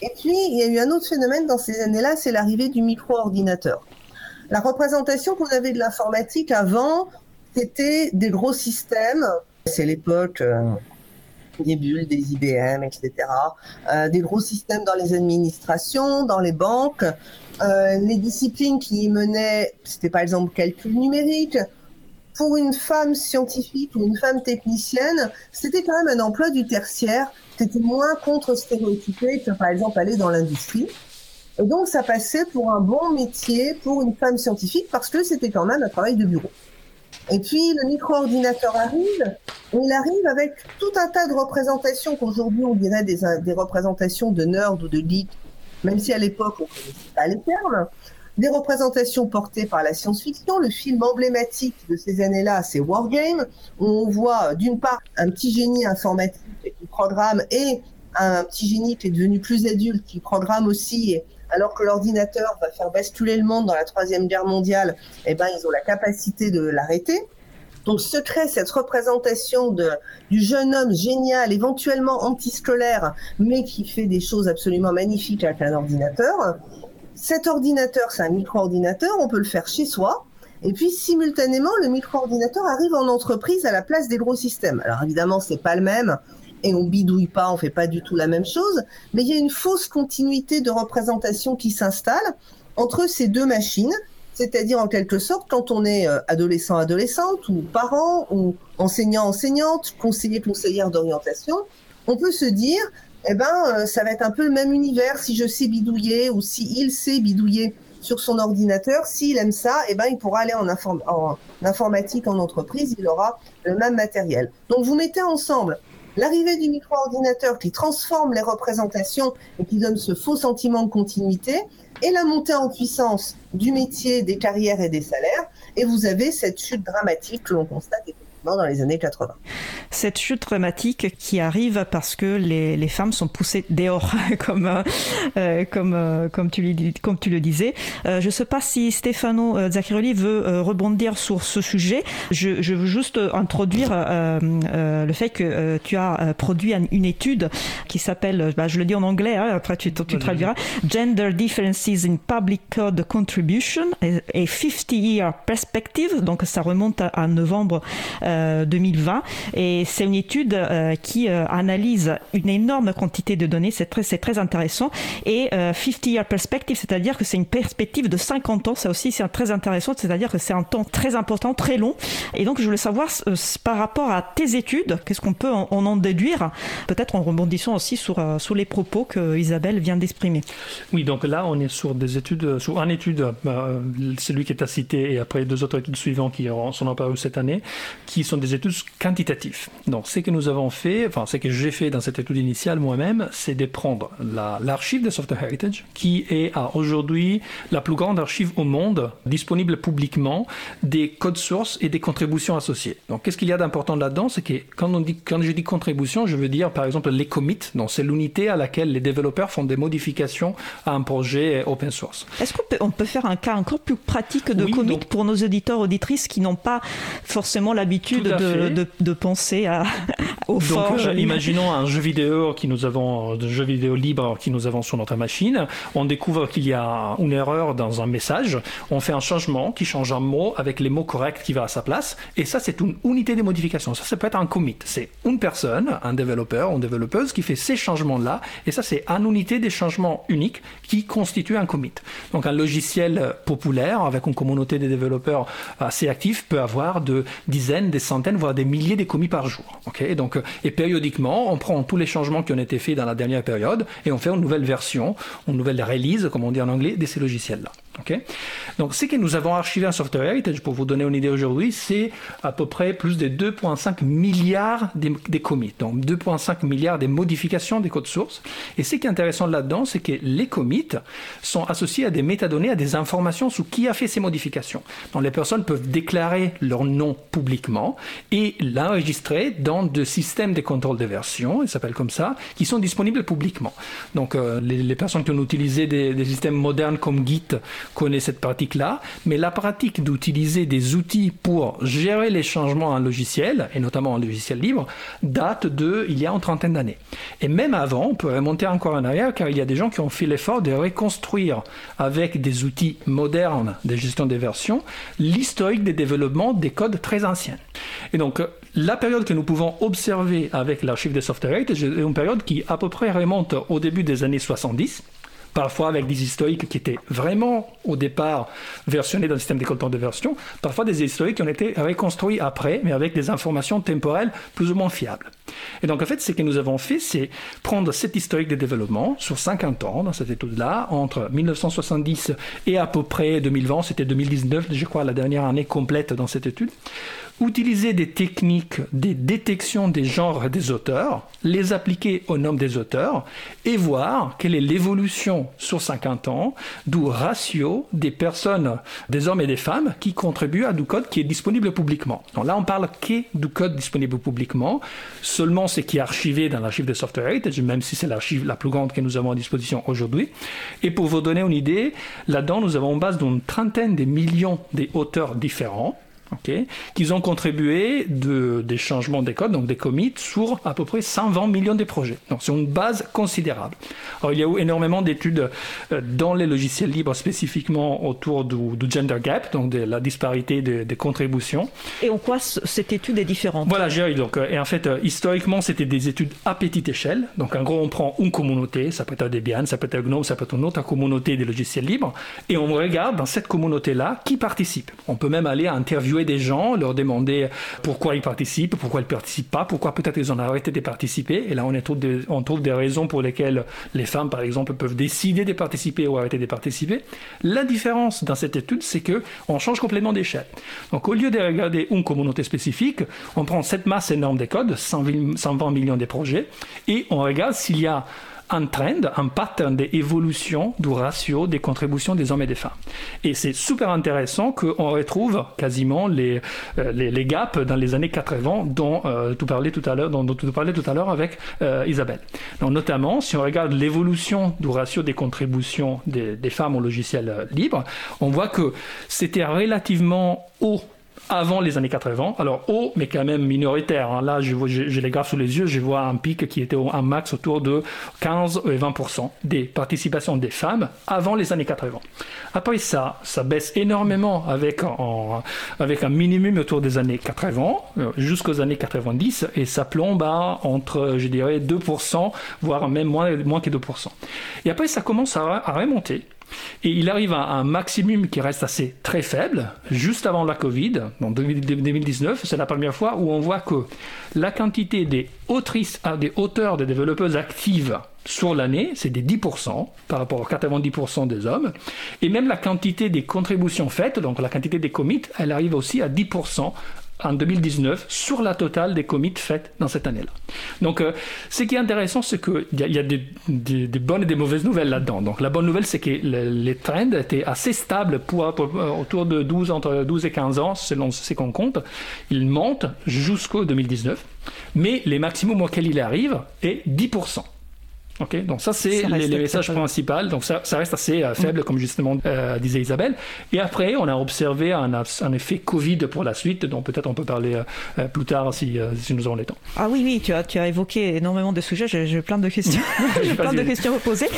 et puis il y a eu un autre phénomène dans ces années-là, c'est l'arrivée du micro-ordinateur. La représentation qu'on avait de l'informatique avant, c'était des gros systèmes. C'est l'époque euh, des bulles, des IBM, etc. Euh, des gros systèmes dans les administrations, dans les banques. Euh, les disciplines qui y menaient, c'était par exemple calcul numérique, pour une femme scientifique ou une femme technicienne, c'était quand même un emploi du tertiaire. C'était moins contre-stéréotypé que, par exemple, aller dans l'industrie. Et donc, ça passait pour un bon métier pour une femme scientifique parce que c'était quand même un travail de bureau. Et puis, le micro-ordinateur arrive, et il arrive avec tout un tas de représentations qu'aujourd'hui, on dirait des, représentations de nerd ou de geek, même si à l'époque, on ne connaissait pas les termes des représentations portées par la science-fiction. Le film emblématique de ces années-là, c'est Wargame, où on voit d'une part un petit génie informatique qui programme et un petit génie qui est devenu plus adulte qui programme aussi. alors que l'ordinateur va faire basculer le monde dans la troisième guerre mondiale, eh ben ils ont la capacité de l'arrêter. Donc se crée cette représentation de, du jeune homme génial, éventuellement antiscolaire, mais qui fait des choses absolument magnifiques avec un ordinateur. Cet ordinateur, c'est un micro-ordinateur, on peut le faire chez soi. Et puis simultanément, le micro-ordinateur arrive en entreprise à la place des gros systèmes. Alors évidemment, c'est pas le même et on bidouille pas, on fait pas du tout la même chose, mais il y a une fausse continuité de représentation qui s'installe entre ces deux machines c'est-à-dire, en quelque sorte, quand on est euh, adolescent, adolescente, ou parent, ou enseignant, enseignante, conseiller, conseillère d'orientation, on peut se dire, eh ben, euh, ça va être un peu le même univers si je sais bidouiller, ou si il sait bidouiller sur son ordinateur. S'il aime ça, eh ben, il pourra aller en, en informatique en entreprise, il aura le même matériel. Donc, vous mettez ensemble l'arrivée du micro-ordinateur qui transforme les représentations et qui donne ce faux sentiment de continuité, et la montée en puissance du métier, des carrières et des salaires, et vous avez cette chute dramatique que l'on constate dans les années 80. Cette chute dramatique qui arrive parce que les, les femmes sont poussées dehors, comme, euh, euh, comme, euh, comme, tu, comme tu le disais. je ne sais pas si Stefano Zaccheroli veut rebondir sur ce sujet. Je, je veux juste introduire le fait que tu as produit une étude qui s'appelle, bah, je le dis en anglais, hein, après tu, tu traduiras, Gender Differences in Public Code Contribution et 50 Year Perspective. Donc ça remonte à, novembre 2020 et c'est une étude euh, qui euh, analyse une énorme quantité de données, c'est très, très intéressant. Et 50 euh, year perspective, c'est-à-dire que c'est une perspective de 50 ans, ça aussi c'est très intéressant, c'est-à-dire que c'est un temps très important, très long. Et donc je voulais savoir par rapport à tes études, qu'est-ce qu'on peut en, en déduire, peut-être en rebondissant aussi sur, sur les propos que Isabelle vient d'exprimer. Oui, donc là on est sur des études, sur une étude, celui qui est à citer et après deux autres études suivantes qui sont apparues cette année, qui sont des études quantitatives. Donc, ce que nous avons fait, enfin, ce que j'ai fait dans cette étude initiale moi-même, c'est de prendre l'archive de Software Heritage, qui est aujourd'hui la plus grande archive au monde disponible publiquement des codes sources et des contributions associées. Donc, qu'est-ce qu'il y a d'important là-dedans? C'est que quand, on dit, quand je dis contribution, je veux dire par exemple les commits. Donc, c'est l'unité à laquelle les développeurs font des modifications à un projet open source. Est-ce qu'on peut, on peut faire un cas encore plus pratique de commit pour nos auditeurs auditrices qui n'ont pas forcément l'habitude de, de, penser à, aux Donc, euh, imaginons un jeu vidéo qui nous avons, jeu vidéo libre qui nous avons sur notre machine. On découvre qu'il y a une erreur dans un message. On fait un changement qui change un mot avec les mots corrects qui va à sa place. Et ça, c'est une unité de modification. Ça, ça peut être un commit. C'est une personne, un développeur, une développeuse qui fait ces changements-là. Et ça, c'est une unité des changements uniques qui constitue un commit. Donc, un logiciel populaire avec une communauté de développeurs assez actifs peut avoir de dizaines, des centaines, voire des milliers de commis par jour. Ok, donc et périodiquement, on prend tous les changements qui ont été faits dans la dernière période et on fait une nouvelle version, une nouvelle release, comme on dit en anglais, de ces logiciels-là. Donc, ce que nous avons archivé en Software Heritage, pour vous donner une idée aujourd'hui, c'est à peu près plus de 2,5 milliards des, commits. Donc, 2,5 milliards des modifications des codes sources. Et ce qui est intéressant là-dedans, c'est que les commits sont associés à des métadonnées, à des informations sur qui a fait ces modifications. Donc, les personnes peuvent déclarer leur nom publiquement et l'enregistrer dans des systèmes de contrôle de version, ils s'appellent comme ça, qui sont disponibles publiquement. Donc, euh, les, personnes qui ont utilisé des, des systèmes modernes comme Git connaît cette pratique-là, mais la pratique d'utiliser des outils pour gérer les changements en logiciel, et notamment en logiciel libre, date de il y a une trentaine d'années. Et même avant, on peut remonter encore en arrière, car il y a des gens qui ont fait l'effort de reconstruire avec des outils modernes de gestion des versions l'historique des développements des codes très anciens. Et donc, la période que nous pouvons observer avec l'archive de Software est une période qui à peu près remonte au début des années 70 parfois avec des historiques qui étaient vraiment au départ versionnés dans le système d'écollement de version, parfois des historiques qui ont été reconstruits après, mais avec des informations temporelles plus ou moins fiables. Et donc en fait, ce que nous avons fait, c'est prendre cet historique de développement sur 50 ans dans cette étude-là, entre 1970 et à peu près 2020, c'était 2019, je crois, la dernière année complète dans cette étude, utiliser des techniques de détection des genres des auteurs, les appliquer au nom des auteurs et voir quelle est l'évolution sur 50 ans du ratio des personnes, des hommes et des femmes qui contribuent à du code qui est disponible publiquement. Donc là, on parle que du code disponible publiquement, seulement ce qui est archivé dans l'archive de Software Heritage, même si c'est l'archive la plus grande que nous avons à disposition aujourd'hui. Et pour vous donner une idée, là-dedans, nous avons en base d'une trentaine de millions d'auteurs différents Okay, qu'ils ont contribué de, des changements des codes, donc des commits, sur à peu près 120 millions de projets. Donc c'est une base considérable. Alors il y a eu énormément d'études euh, dans les logiciels libres spécifiquement autour du, du gender gap, donc de la disparité des de contributions. Et en quoi cette étude est différente? Voilà, j'ai donc euh, et en fait euh, historiquement c'était des études à petite échelle. Donc en gros on prend une communauté, ça peut être Debian, ça peut être GNOME, ça peut être une autre communauté des logiciels libres, et on regarde dans cette communauté là qui participe. On peut même aller interviewer des gens, leur demander pourquoi ils participent, pourquoi ils ne participent pas, pourquoi peut-être ils ont arrêté de participer. Et là, on, trouve des, on trouve des raisons pour lesquelles les femmes, par exemple, peuvent décider de participer ou arrêter de participer. La différence dans cette étude, c'est que on change complètement d'échelle. Donc, au lieu de regarder une communauté spécifique, on prend cette masse énorme des codes, 120 millions de projets, et on regarde s'il y a un trend, un pattern d'évolution du ratio des contributions des hommes et des femmes. Et c'est super intéressant qu'on retrouve quasiment les, euh, les, gaps dans les années 80 dont euh, tu parlais tout à l'heure, dont, dont tu tout à l'heure avec euh, Isabelle. Donc, notamment, si on regarde l'évolution du ratio des contributions des, des femmes au logiciel euh, libre, on voit que c'était relativement haut avant les années 80. Alors haut, mais quand même minoritaire. Hein. Là, je j'ai les graphes sous les yeux, je vois un pic qui était un max autour de 15 et 20% des participations des femmes avant les années 80. Après ça, ça baisse énormément avec, en, avec un minimum autour des années 80 euh, jusqu'aux années 90 et ça plombe à entre, je dirais, 2%, voire même moins, moins que 2%. Et après, ça commence à, à remonter. Et il arrive à un maximum qui reste assez très faible, juste avant la Covid, en 2019, c'est la première fois où on voit que la quantité des autrices, des auteurs, des développeuses actives sur l'année, c'est des 10% par rapport aux 90% des hommes. Et même la quantité des contributions faites, donc la quantité des commits, elle arrive aussi à 10% en 2019 sur la totale des commits faites dans cette année-là. Donc, euh, ce qui est intéressant, c'est qu'il y a, y a des, des, des, bonnes et des mauvaises nouvelles là-dedans. Donc, la bonne nouvelle, c'est que le, les trends étaient assez stables pour, pour, autour de 12, entre 12 et 15 ans, selon ce qu'on compte. Ils montent jusqu'au 2019, mais les maximums auxquels il arrive est 10%. Ok, donc ça c'est les, les, messages principaux. Donc ça, ça reste assez euh, faible, mmh. comme justement euh, disait Isabelle. Et après, on a observé un, un effet Covid pour la suite, dont peut-être on peut parler euh, plus tard si, si, nous avons le temps. Ah oui, oui, tu as, tu as évoqué énormément de sujets. J'ai plein de questions. J'ai plein de questions à poser.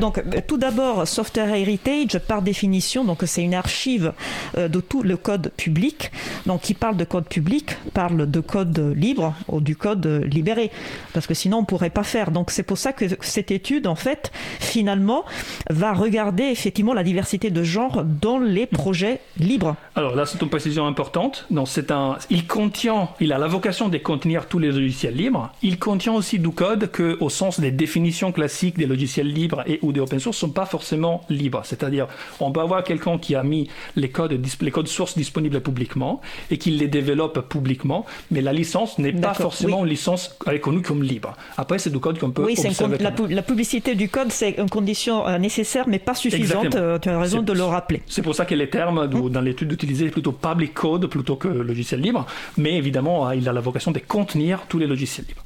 Donc, tout d'abord, Software Heritage, par définition, donc c'est une archive de tout le code public. Donc, qui parle de code public parle de code libre ou du code libéré, parce que sinon on pourrait pas faire. Donc, c'est pour ça que cette étude, en fait, finalement, va regarder effectivement la diversité de genre dans les projets libres. Alors là, c'est une précision importante. Non, c'est un, il contient, il a la vocation de contenir tous les logiciels libres. Il contient aussi du code que, au sens des définitions classiques des logiciels libres et ou des open source, sont pas forcément libres. C'est-à-dire, on peut avoir quelqu'un qui a mis les codes, les codes sources disponibles publiquement et qui les développe publiquement, mais la licence n'est pas forcément oui. une licence reconnue comme libre. Après, c'est du code qu'on peut oui, observer la, la, publicité du code, c'est une condition euh, nécessaire, mais pas suffisante. Euh, tu as raison de le rappeler. C'est pour ça que les termes mmh. dans l'étude d'utiliser plutôt public code plutôt que logiciel libre. Mais évidemment, il a la vocation de contenir tous les logiciels libres.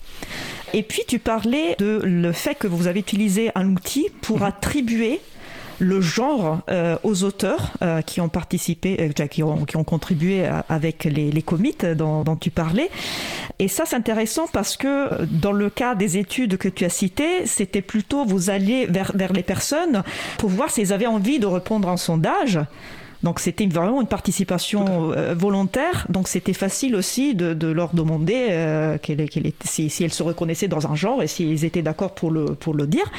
Et puis, tu parlais de le fait que vous avez utilisé un outil pour mmh. attribuer le genre euh, aux auteurs euh, qui ont participé, euh, qui, ont, qui ont contribué avec les, les dont, dont, tu parlais. Et ça, c'est intéressant parce que dans le cas des études que tu as citées, c'était plutôt vous alliez vers, vers les personnes pour voir s'ils avaient envie de répondre à un sondage. Donc c'était vraiment une participation euh, volontaire. Donc c'était facile aussi de, leur demander euh, si, si, elles se reconnaissaient dans un genre et s'ils étaient d'accord pour le, dire.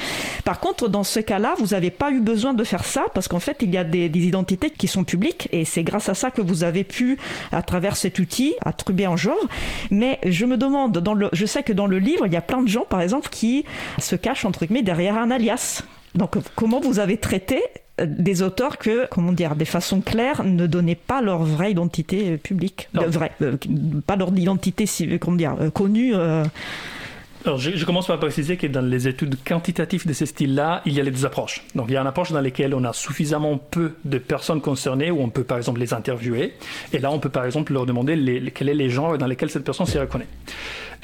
Par contre, dans ce cas-là, vous n'avez pas eu besoin de faire ça parce qu'en fait, il y a des, des, identités qui sont publiques et c'est grâce à ça que vous avez pu, à travers cet outil, attribuer un genre. Mais je me demande, dans le, je sais que dans le livre, il y a plein de gens, par exemple, qui se cachent entre guillemets derrière un alias. Donc, comment vous avez traité des auteurs que, comment dire, des façons claires, ne donnaient pas leur vraie identité publique, euh, vraie, euh, pas leur identité, comment dire, euh, connue. Euh... Alors, je, je, commence par préciser que dans les études quantitatives de ce style-là, il y a les deux approches. Donc, il y a une approche dans laquelle on a suffisamment peu de personnes concernées, où on peut par exemple les interviewer, et là, on peut par exemple leur demander les, les, quels sont les genres dans lesquels cette personne s'y reconnaît.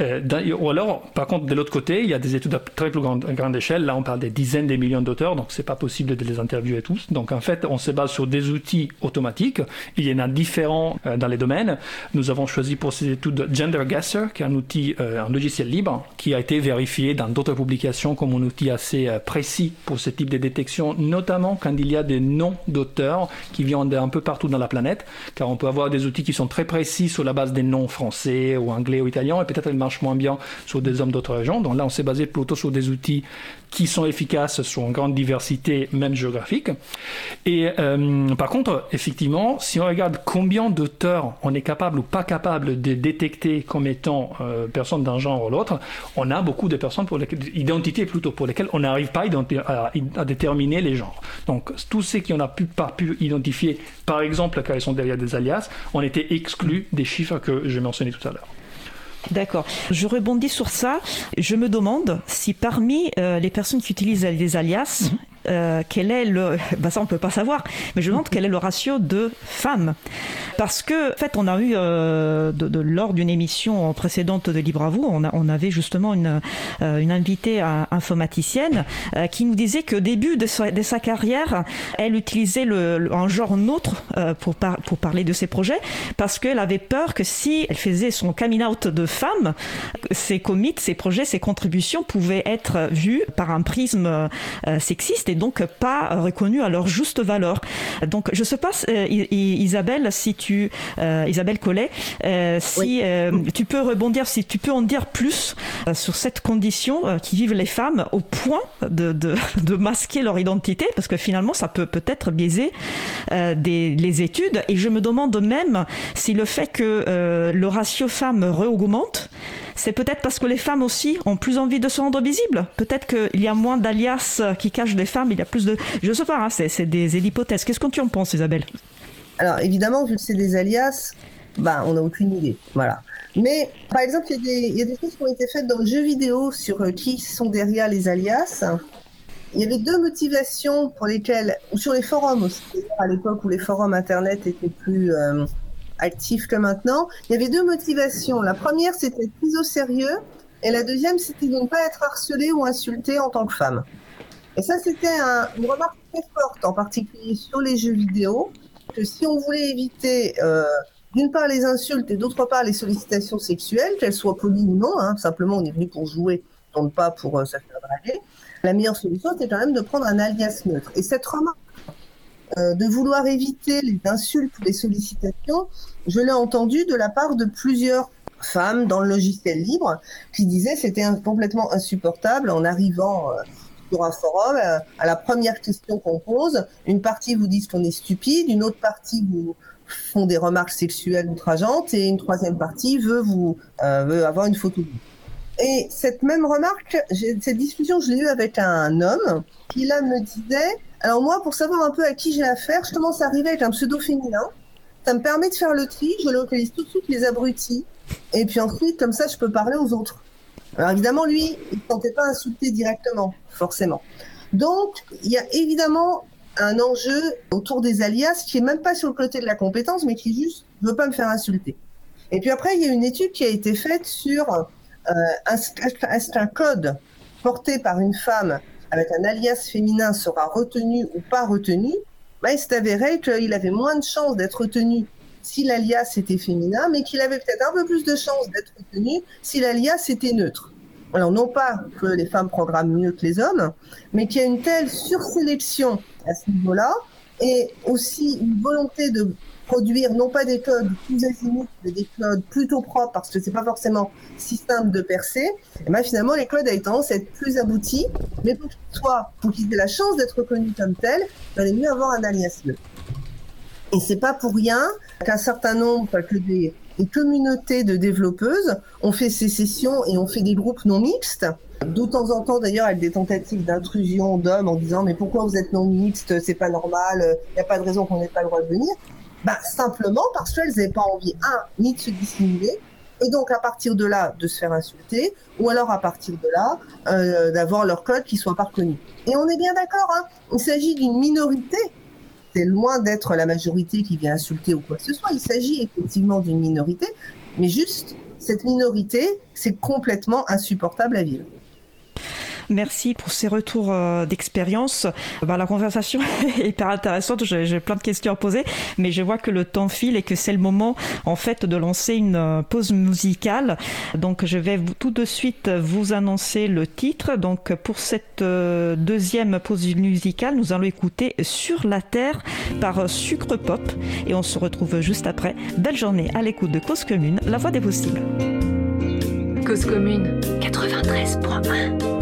Euh, ou alors, par contre, de l'autre côté, il y a des études à très plus grande, grande échelle. Là, on parle des dizaines des millions d'auteurs, donc c'est pas possible de les interviewer tous. Donc en fait, on se base sur des outils automatiques. Il y en a différents euh, dans les domaines. Nous avons choisi pour ces études GenderGuesser, qui est un outil, un logiciel libre, qui a été vérifié dans d'autres publications comme un outil assez précis pour ce type de détection, notamment quand il y a des noms d'auteurs qui viennent d'un peu partout dans la planète, car on peut avoir des outils qui sont très précis sur la base des noms français ou anglais ou italiens, et peut-être ils marchent moins bien sur des hommes d'autres régions. Donc là, on s'est basé plutôt sur des outils qui sont efficaces sur une grande diversité, même géographique. Et euh, par contre, effectivement, si on regarde combien d'auteurs on est capable ou pas capable de détecter comme étant euh, personnes d'un genre ou l'autre, on a beaucoup de personnes pour lesquelles, identités plutôt, pour lesquelles on n'arrive pas à, déterminer les genres. Donc, tous ceux qui n'ont pu, pas pu identifier, par exemple, quand ils sont derrière des alias, ont été exclus des chiffres que j'ai mentionnés tout à l'heure. D'accord. Je rebondis sur ça. Je me demande si parmi euh, les personnes qui utilisent des alias, mhm. Euh, quel est le, bah ça on peut pas savoir, mais je demande quel est le ratio de femmes, parce que en fait on a eu euh, lors d'une émission précédente de Libre à vous, on, avait justement une, euh, invitée informaticienne qui nous disait qu'au début de sa, carrière, elle utilisait le, un genre neutre pour, pour parler de ses projets, parce qu'elle avait peur que si elle faisait son coming out de femme, ses commits, ses projets, ses contributions pouvaient être vus par un prisme sexiste donc pas reconnus à leur juste valeur. Donc je sais pas, euh, Isabelle, si tu, euh, Isabelle Collet, euh, si tu peux rebondir, si tu peux en dire plus sur cette condition qui vivent les femmes au point de, de, masquer leur identité, parce que finalement ça peut peut-être biaiser des, les études. Et je me demande même si le fait que le ratio femmes re-augmente, c'est peut-être parce que les femmes aussi ont plus envie de se rendre visibles. Peut-être qu'il y a moins d'alias qui cachent des femmes, il y a plus de... Je ne sais pas, hein, c'est des, hypothèses. Qu'est-ce que tu en penses, Isabelle? Alors, évidemment, vu que c'est des alias, bah, on n'a aucune idée. Voilà. Mais, par exemple, il y, a des choses qui ont été faites dans le jeu vidéo sur euh, qui sont derrière les alias. Il y avait deux motivations pour lesquelles, ou sur les forums aussi, à l'époque où les forums internet étaient plus... Euh, actif que maintenant. Il y avait deux motivations. La première, c'était prise au sérieux, et la deuxième, c'était de ne pas être harcelée ou insultée en tant que femme. Et ça, c'était une remarque très forte, en particulier sur les jeux vidéo, que si on voulait éviter euh, d'une part les insultes et d'autre part les sollicitations sexuelles, qu'elles soient polies ou non, hein, simplement on est venu pour jouer, donc pas pour euh, se faire draguer, la meilleure solution, c'était quand même de prendre un alias neutre. Et cette remarque euh, de vouloir éviter les insultes ou les sollicitations, je l'ai entendu de la part de plusieurs femmes dans le logiciel libre qui disaient c'était complètement insupportable en arrivant euh, sur un forum euh, à la première question qu'on pose, une partie vous dit qu'on est stupide, une autre partie vous font des remarques sexuelles outrageantes et une troisième partie veut vous veut avoir une photo. Et cette même remarque, cette discussion, je l'ai eue avec un homme qui là me disait alors moi, pour savoir un peu à qui j'ai affaire, je commence à arriver avec un pseudo féminin. Ça me permet de faire le tri, je localise tout de suite les abrutis. Et puis ensuite, comme ça, je peux parler aux autres. Alors évidemment, lui, il ne tentait pas insulter directement, forcément. Donc, il y a évidemment un enjeu autour des alias qui est même pas sur le côté de la compétence, mais qui juste ne veut pas me faire insulter. Et puis après, il y a une étude qui a été faite sur euh, un, un code porté par une femme avec un alias féminin sera retenu ou pas retenu, bah, il s'est avéré qu'il avait moins de chances d'être retenu si l'alias était féminin, mais qu'il avait peut-être un peu plus de chances d'être retenu si l'alias était neutre. Alors non pas que les femmes programment mieux que les hommes, mais qu'il y a une telle sursélection à ce niveau-là, et aussi une volonté de produire non pas des codes plus azimuts, mais des codes plutôt propres parce que c'est pas forcément si simple de percer, et ben finalement les codes ont tendance à être plus aboutis, mais pour qu'ils pour aient la chance d'être reconnus comme tels, il valait mieux avoir un alias bleu. Et c'est pas pour rien qu'un certain nombre, que des, des communautés de développeuses ont fait sécession et ont fait des groupes non mixtes, de temps en temps d'ailleurs avec des tentatives d'intrusion d'hommes en disant mais pourquoi vous êtes non mixte, c'est pas normal, il n'y a pas de raison qu'on n'ait pas le droit de venir. Bah, simplement parce qu'elles n'avaient pas envie, un, ni de se dissimuler, et donc à partir de là, de se faire insulter, ou alors à partir de là, euh, d'avoir leur code qui soit pas reconnu. Et on est bien d'accord, hein, il s'agit d'une minorité, c'est loin d'être la majorité qui vient insulter ou quoi que ce soit, il s'agit effectivement d'une minorité, mais juste, cette minorité, c'est complètement insupportable à vivre. Merci pour ces retours euh, d'expérience. Bah, la conversation est hyper intéressante. J'ai plein de questions à poser, mais je vois que le temps file et que c'est le moment, en fait, de lancer une euh, pause musicale. Donc, je vais tout de suite vous annoncer le titre. Donc, pour cette euh, deuxième pause musicale, nous allons écouter Sur la Terre par Sucre Pop et on se retrouve juste après. Belle journée à l'écoute de Cause Commune, la voix des possibles. Cause Commune 93.1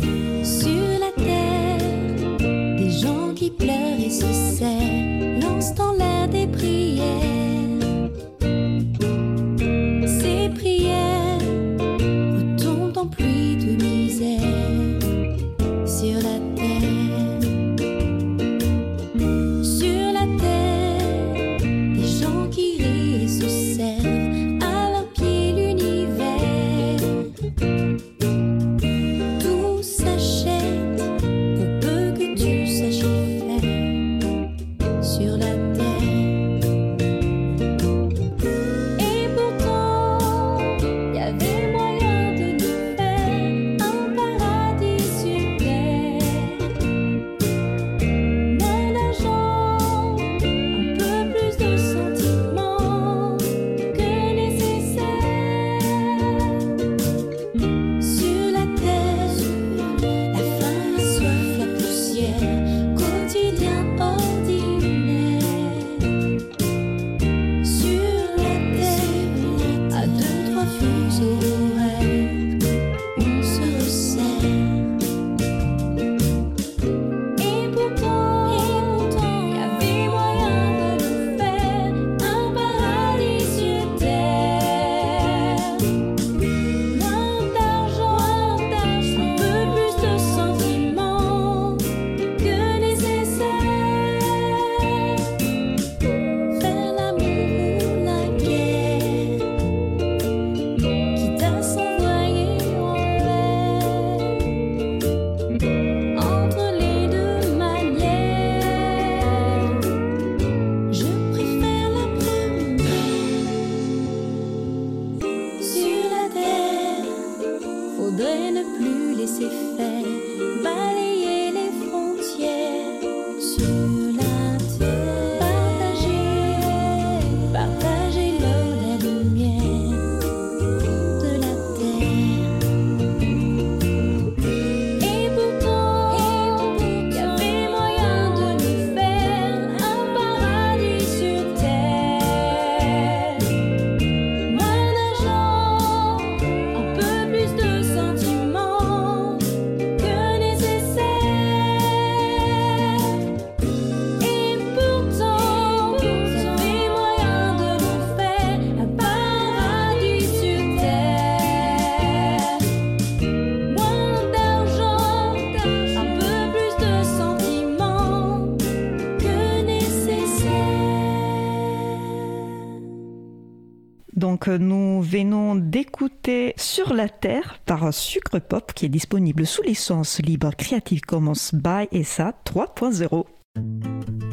nous venons d'écouter Sur la Terre par Sucre Pop qui est disponible sous licence libre Creative Commons by SA 3.0.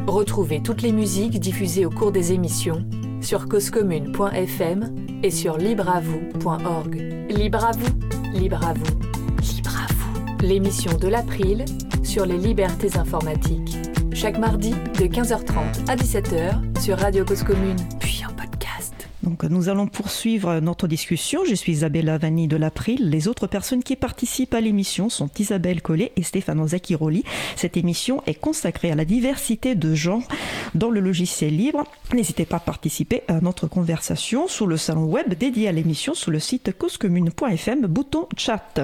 Retrouvez toutes les musiques diffusées au cours des émissions sur causecommune.fm et sur libreavoue.org. Libre à vous, libre à vous, libre à vous. L'émission de l'April sur les libertés informatiques. Chaque mardi de 15h30 à 17h sur Radio Cause Commune. Donc nous allons poursuivre notre discussion. Je suis Isabella Vanni de l'April. Les autres personnes qui participent à l'émission sont Isabelle Collet et Stefano Zacchiroli. Cette émission est consacrée à la diversité de genres dans le logiciel libre. N'hésitez pas à participer à notre conversation sur le salon web dédié à l'émission sur le site causecommune.fm, bouton chat.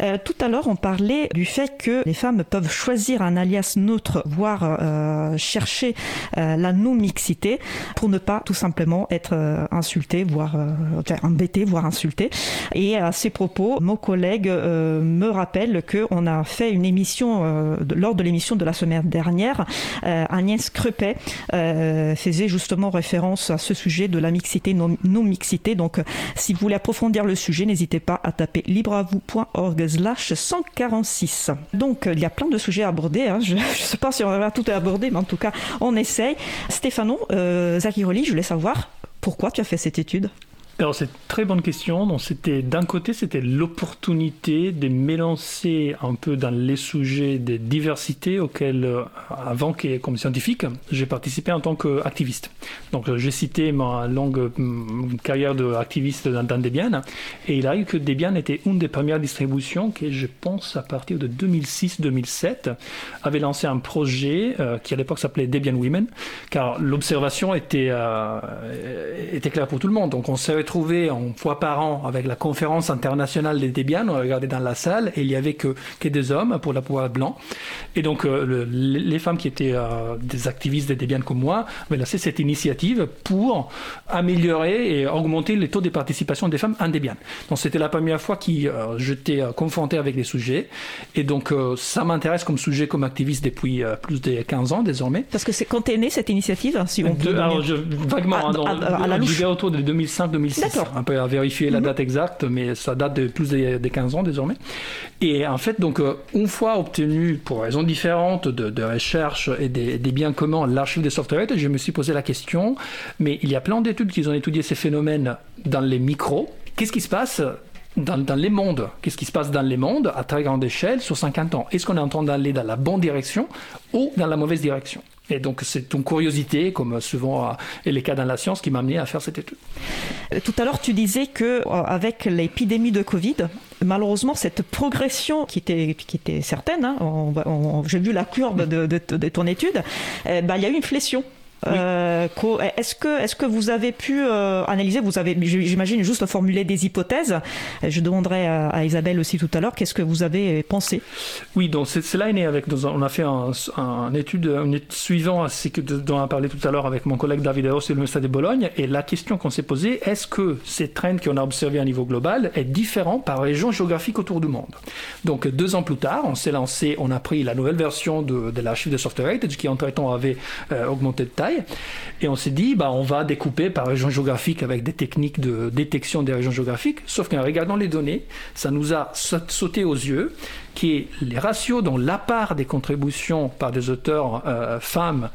Euh, tout à l'heure, on parlait du fait que les femmes peuvent choisir un alias neutre, voire euh, chercher euh, la non-mixité pour ne pas tout simplement être insulté, voire euh, embêté, voire insulté. Et à ces propos, mon collègue euh, me rappelle qu'on a fait une émission lors de l'émission de la semaine dernière. Agnès Crepet faisait justement référence à ce sujet de la mixité, non-mixité. Donc, si vous voulez approfondir le sujet, n'hésitez pas à taper libreavou.org slash 146. Donc, il y a plein de sujets à aborder. Hein. Je ne sais pas si on va tout aborder, mais en tout cas, on essaye. Stéphano, euh, Zachiroli, je voulais savoir, pourquoi tu as fait cette étude? Alors c'est très bonne question. Donc c'était d'un côté c'était l'opportunité de m'élancer un peu dans les sujets de diversité auxquels euh, avant comme scientifique j'ai participé en tant qu'activiste. Donc euh, j'ai cité ma longue mm, carrière d'activiste dans, dans, Debian et il arrive que Debian était une des premières distributions qui je pense à partir de 2006-2007 avait lancé un projet euh, qui à l'époque s'appelait Debian Women car l'observation était était claire pour tout le monde. Donc on s'est trouvé en fois par an avec la conférence internationale des Debian. On regardait dans la salle et il y avait que, que des hommes pour la pouvoir blanc. Et donc euh, les femmes qui étaient euh, des activistes des Debian comme moi avaient lancé cette initiative pour améliorer et augmenter les taux de participation des femmes en Debian. Donc c'était la première fois que euh, j'étais confronté avec des sujets. Et donc ça m'intéresse comme sujet, comme activiste depuis plus de 15 ans désormais. Parce que c'est quand est née cette initiative, si on peut. alors, je, vaguement, à, hein, à, la louche. autour de 2005-2006 un peu à vérifier la mhm. date exacte, mais ça date de plus de, 15 ans désormais. Et en fait, donc, euh, une fois obtenu, pour raisons différentes, de, recherche et des, biens communs, l'archive des software, je me suis posé la question, mais il y a plein d'études qui ont étudié ces phénomènes dans les micros. Qu'est-ce qui se passe dans, dans, les mondes? Qu'est-ce qui se passe dans les mondes à très grande échelle sur 50 ans? Est-ce qu'on est en train d'aller dans la bonne direction ou dans la mauvaise direction? Et donc c'est ton curiosité, comme souvent est le cas dans la science, qui m'a amené à faire cette étude. Euh, tout à l'heure, tu disais que euh, avec l'épidémie de Covid, malheureusement, cette progression qui était, qui était certaine, hein, j'ai vu la courbe de, de, ton étude, euh, bah, il y a eu une euh, est-ce que, est-ce que vous avez pu euh, analyser, vous avez, j'imagine, juste formulé des hypothèses. Je demanderai à, Isabelle aussi tout à l'heure, qu'est-ce que vous avez pensé? Oui, donc cela est né avec, on a fait un, étude, une étude suivant à ce que, dont on a parlé tout à l'heure avec mon collègue David Eros de l'Université de Bologne, et la question qu'on s'est posée, est-ce que ces trends qu'on a observés à niveau global est différent par région géographique autour du monde? Donc deux ans plus tard, on s'est lancé, on a pris la nouvelle version de, de l'archive de Software Heritage qui entre temps avait euh, augmenté de taille et on s'est dit, bah, on va découper par région géographique avec des techniques de détection des régions géographiques. Sauf qu'en regardant les données, ça nous a sauté aux yeux que les ratios dont la part des contributions par des auteurs euh, femmes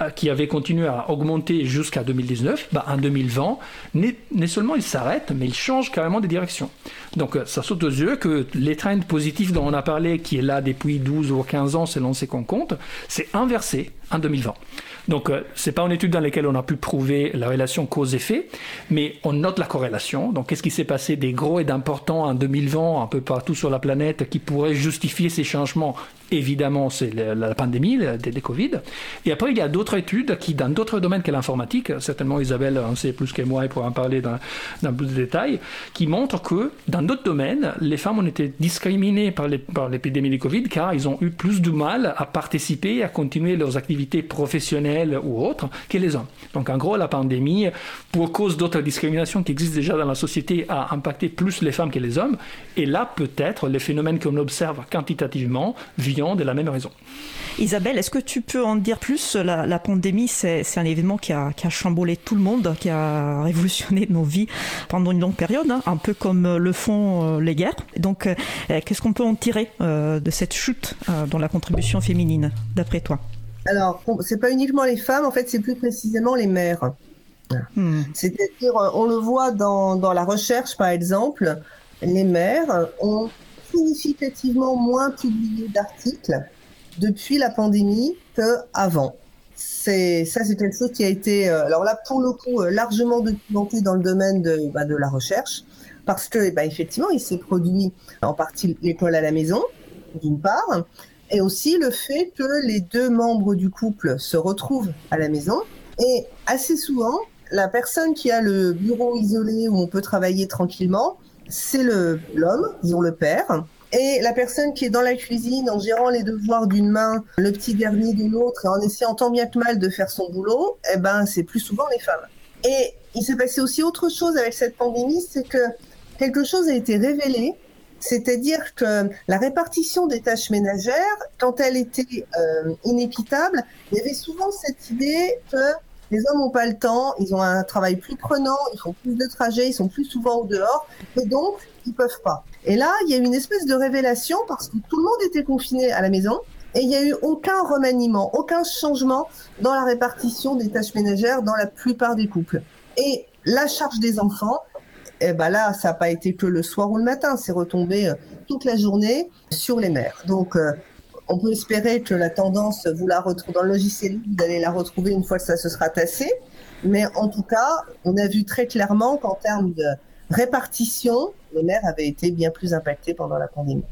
euh, qui avaient continué à augmenter jusqu'à 2019, bah, en 2020, n'est seulement ils s'arrêtent, mais ils changent carrément de direction. Donc euh, ça saute aux yeux que les trends positifs dont on a parlé, qui est là depuis 12 ou 15 ans selon ces qu'on compte, c'est inversé en 2020. Donc, ce euh, c'est pas une étude dans laquelle on a pu prouver la relation cause-effet, mais on note la corrélation. Donc, qu'est-ce qui s'est passé des gros et d'importants en 2020 un peu partout sur la planète qui pourrait justifier ces changements? Évidemment, c'est la, pandémie, des, Covid. Et après, il y a d'autres études qui, dans d'autres domaines que l'informatique, certainement Isabelle en sait plus que moi et pourra en parler dans, dans, plus de détails, qui montrent que dans d'autres domaines, les femmes ont été discriminées par l'épidémie de Covid car ils ont eu plus de mal à participer, à continuer leurs activités professionnelles ou autres que les hommes. Donc en gros, la pandémie, pour cause d'autres discriminations qui existent déjà dans la société, a impacté plus les femmes que les hommes. Et là, peut-être, les phénomènes qu'on observe quantitativement viennent de la même raison. Isabelle, est-ce que tu peux en dire plus la, pandémie, c'est un événement qui a, chamboulé tout le monde, qui a révolutionné nos vies pendant une longue période, hein, un peu comme le font euh, les guerres. Donc, euh, qu'est-ce qu'on peut en tirer euh, de cette chute dans la contribution féminine, d'après toi? Alors, c'est pas uniquement les femmes, en fait, c'est plus précisément les mères. Hmm. C'est-à-dire, euh, on le voit dans, dans la recherche, par exemple, les mères ont significativement moins publié d'articles depuis la pandémie qu'avant. C'est ça, c'est quelque chose qui a été, euh, alors là, pour le coup, euh, largement documenté dans le domaine de, bah, de la recherche, parce que, bah, effectivement, il s'est produit en partie l'école à la maison, d'une part, et aussi le fait que les deux membres du couple se retrouvent à la maison. Et assez souvent, la personne qui a le bureau isolé où on peut travailler tranquillement, c'est l'homme, disons le père. Et la personne qui est dans la cuisine en gérant les devoirs d'une main, le petit dernier de l'autre, et en essayant tant bien que mal de faire son boulot, eh ben, c'est plus souvent les femmes. Et il s'est passé aussi autre chose avec cette pandémie, c'est que quelque chose a été révélé c'est-à-dire que la répartition des tâches ménagères, quand elle était euh, inéquitable, il y avait souvent cette idée que les hommes n'ont pas le temps, ils ont un travail plus prenant, ils font plus de trajets, ils sont plus souvent au dehors, et donc ils peuvent pas. Et là, il y a eu une espèce de révélation parce que tout le monde était confiné à la maison et il n'y a eu aucun remaniement, aucun changement dans la répartition des tâches ménagères dans la plupart des couples. Et la charge des enfants eh ben là, ça n'a pas été que le soir ou le matin, c'est retombé euh, toute la journée sur les mères. Donc, euh, on peut espérer que la tendance, vous la retrouvez dans le logiciel, vous allez la retrouver une fois que ça se sera tassé. Mais en tout cas, on a vu très clairement qu'en termes de répartition, les mères avaient été bien plus impactées pendant la pandémie.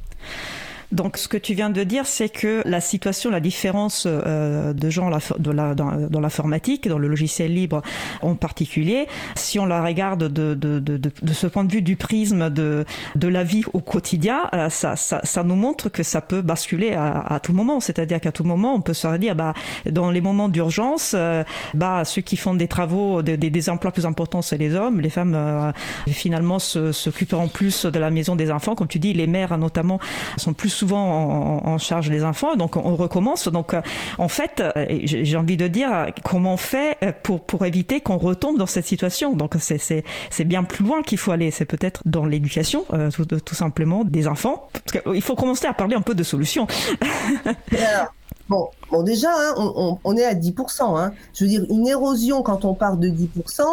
Donc, ce que tu viens de dire, c'est que la situation, la différence euh, de gens de la, dans, dans l'informatique, dans le logiciel libre en particulier, si on la regarde de, de, de, de, ce point de vue du prisme de, la vie au quotidien, euh, ça, ça, ça nous montre que ça peut basculer à, à tout moment. C'est-à-dire qu'à tout moment, on peut se dire, bah, dans les moments d'urgence, euh, bah, ceux qui font des travaux, des, des emplois plus importants, c'est les hommes. Les femmes, euh, finalement, s'occuperont plus de la maison des enfants. Comme tu dis, les mères, notamment, sont plus souvent en, charge des enfants, donc on recommence. Donc euh, en fait, euh, j'ai envie de dire comment on fait euh, pour pour éviter qu'on retombe dans cette situation? Donc c'est bien plus loin qu'il faut aller. C'est peut-être dans l'éducation, tout, simplement, des enfants. Parce qu'il faut commencer à parler un peu de solutions. Bon, bon déjà, hein, on, est à 10%. Hein. Je veux dire, une érosion quand on part de 10%, euh,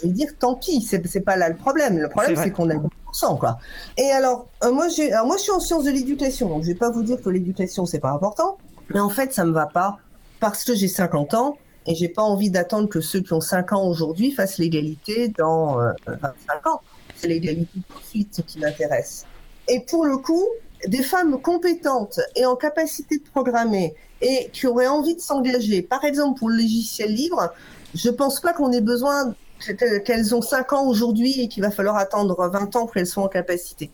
je veux dire, tant pis, c'est pas là le problème. Le problème, c'est qu'on a 10%, quoi. Et alors, euh, moi, alors, moi, je suis en sciences de l'éducation, donc je vais pas vous dire que l'éducation, c'est pas important, mais en fait, ça me va pas parce que j'ai 50 ans et j'ai pas envie d'attendre que ceux qui ont 5 ans aujourd'hui fassent l'égalité dans 25 euh, ans. C'est l'égalité tout de suite qui m'intéresse. Et pour le coup, des femmes compétentes et en capacité de programmer et qui auraient envie de s'engager, par exemple pour le logiciel libre, je pense pas qu'on ait besoin qu'elles ont 5 ans aujourd'hui et qu'il va falloir attendre 20 ans pour qu'elles soient en capacité.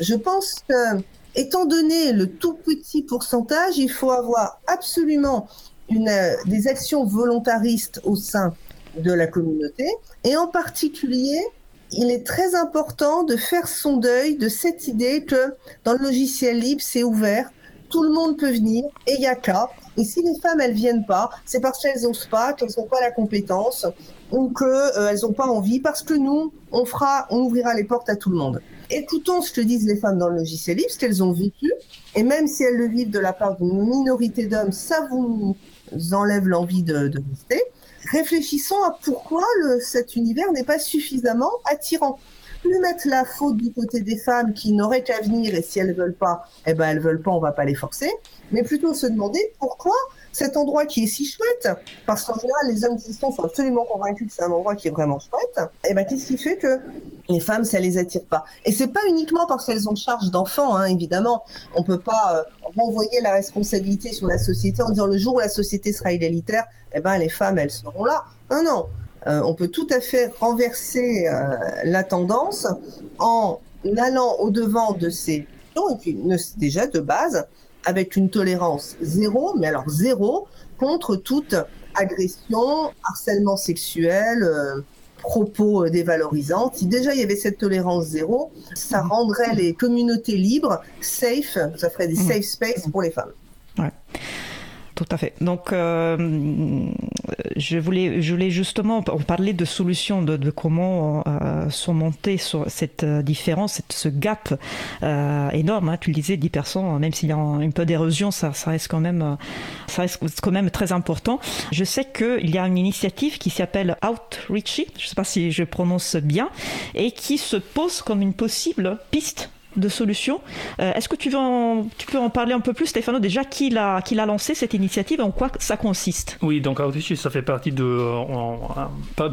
Je pense que, étant donné le tout petit pourcentage, il faut avoir absolument une, des actions volontaristes au sein de la communauté et en particulier il est très important de faire son deuil de cette idée que dans le logiciel libre, c'est ouvert, tout le monde peut venir et il y a qu'à. Et si les femmes, elles viennent pas, c'est parce qu'elles n'osent pas, qu'elles n'ont pas la compétence ou qu'elles euh, n'ont pas envie, parce que nous, on fera, on ouvrira les portes à tout le monde. Écoutons ce que disent les femmes dans le logiciel libre, ce qu'elles ont vécu, et même si elles le vivent de la part d'une minorité d'hommes, ça vous enlève l'envie de, de rester. Réfléchissons à pourquoi le, cet univers n'est pas suffisamment attirant plus mettre la faute du côté des femmes qui n'auraient qu'à venir et si elles veulent pas, eh ben elles veulent pas, on va pas les forcer, mais plutôt se demander pourquoi cet endroit qui est si chouette, parce qu'en général les hommes qui sont absolument convaincus que c'est un endroit qui est vraiment chouette, eh ben qu'est-ce qui fait que les femmes ça les attire pas? Et c'est pas uniquement parce qu'elles ont charge d'enfants, hein, évidemment, on peut pas euh, renvoyer la responsabilité sur la société en disant le jour où la société sera égalitaire, eh ben les femmes elles seront là. Non non, euh, on peut tout à fait renverser euh, la tendance en allant au devant de ces et puis déjà de base avec une tolérance zéro, mais alors zéro contre toute agression, harcèlement sexuel, euh, propos dévalorisants. Si déjà il y avait cette tolérance zéro, ça rendrait les communautés libres, safe, ça ferait des mmh. safe space pour les femmes. Ouais. Tout à fait. Donc, euh, je voulais, je voulais justement parler de solutions, de, comment euh, surmonter sur cette euh, différence, cette, ce gap euh, énorme. Hein, tu le disais, 10%, même s'il y a un, peu d'érosion, ça, reste quand même, ça reste quand même très important. Je sais qu'il y a une initiative qui s'appelle Outreachy, je ne sais pas si je prononce bien, et qui se pose comme une possible piste de solutions. Euh, est-ce que tu, veux tu peux en parler un peu plus, Stéphano, déjà qui l'a, lancé cette initiative et en quoi ça consiste? Oui, donc Outreach, ça fait partie de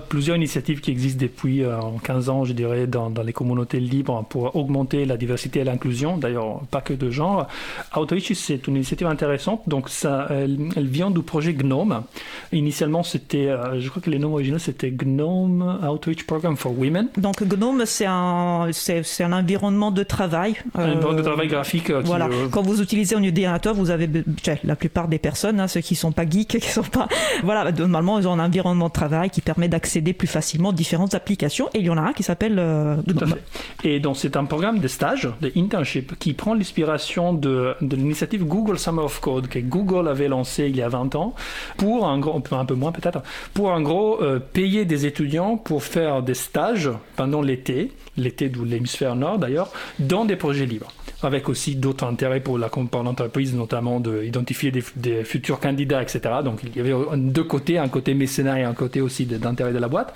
plusieurs initiatives qui existent depuis euh, 15 ans, je dirais, dans, dans, les communautés libres pour augmenter la diversité et l'inclusion, d'ailleurs pas que de genre. Outreach, c'est une initiative intéressante, donc ça, elle, vient du projet GNOME. Initialement, c'était, euh, je crois que les noms originaux, c'était GNOME Outreach Program for Women. Donc GNOME, c'est un, c'est, c'est un environnement de travail travail. Une bande de euh, travail graphique. Euh, voilà. Euh, Quand vous utilisez un ordinateur, vous avez la plupart des personnes, hein, ceux qui sont pas geeks, qui sont pas, voilà, normalement ils ont un environnement de travail qui permet d'accéder plus facilement à différentes applications. Et il y en a un qui s'appelle. Tout à fait. Et donc c'est un programme de stage, de internship, qui prend l'inspiration de, de l'initiative Google Summer of Code que Google avait lancé il y a 20 ans pour un gros, un peu moins peut-être, pour en gros payer des étudiants pour faire des stages pendant l'été l'été de l'hémisphère nord d'ailleurs, dans des projets libres. avec aussi d'autres intérêts pour l'entreprise, notamment d'identifier des, des, futurs candidats, etc. Donc il y avait deux côtés, un côté mécénat et un côté aussi d'intérêt de la boîte.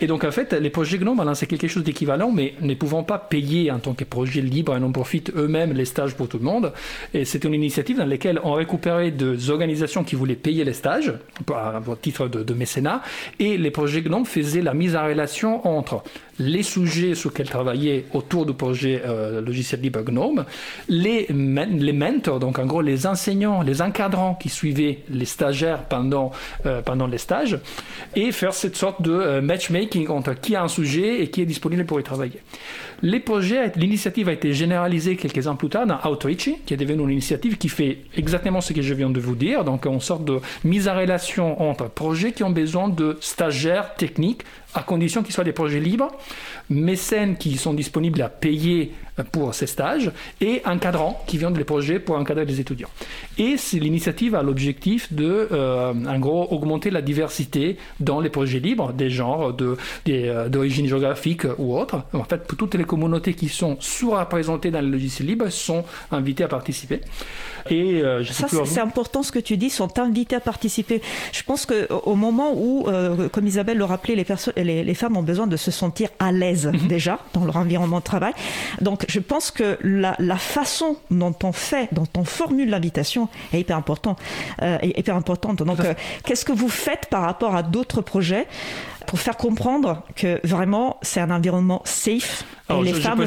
Et donc en fait, les projets GNOME, c'est quelque chose d'équivalent, mais ne pouvant pas payer en tant que projet libre et non profit eux-mêmes les stages pour tout le monde. Et c'était une initiative dans laquelle on récupérait des organisations qui voulaient payer les stages à titre de, de mécénat, et les projets GNOME faisaient la mise en relation entre les sujets sur lesquels travaillaient autour du projet euh, logiciel libre GNOME, les, mentors, donc en gros les enseignants, les encadrants qui suivaient les stagiaires pendant, euh, pendant les stages, et faire cette sorte de euh, matchmaking entre qui a un sujet et qui est disponible pour y travailler. Les projets, l'initiative a été généralisée quelques ans plus tard dans Outreach, qui est devenu une initiative qui fait exactement ce que je viens de vous dire, donc une sorte de mise en relation entre projets qui ont besoin de stagiaires techniques à condition qu'ils soient des projets libres, mécènes qui sont disponibles à payer pour ces stages et encadrants qui viennent des projets pour encadrer les étudiants. Et l'initiative a l'objectif de, euh, en gros, augmenter la diversité dans les projets libres, des genres, euh, d'origine géographique ou autre. En fait, toutes les communautés qui sont sous-représentées dans les logiciels libres sont invitées à participer. Et euh, ça, c'est important ce que tu dis, sont invités à participer. Je pense qu'au moment où, euh, comme Isabelle le rappelait, les, les, femmes ont besoin de se sentir à l'aise mhm. déjà dans leur environnement de travail. Donc, je pense que la, façon dont on fait, dont on formule l'invitation est hyper euh, hyper importante. Donc, qu'est-ce que vous faites par rapport à d'autres projets? Pour faire comprendre que vraiment c'est un environnement safe et les femmes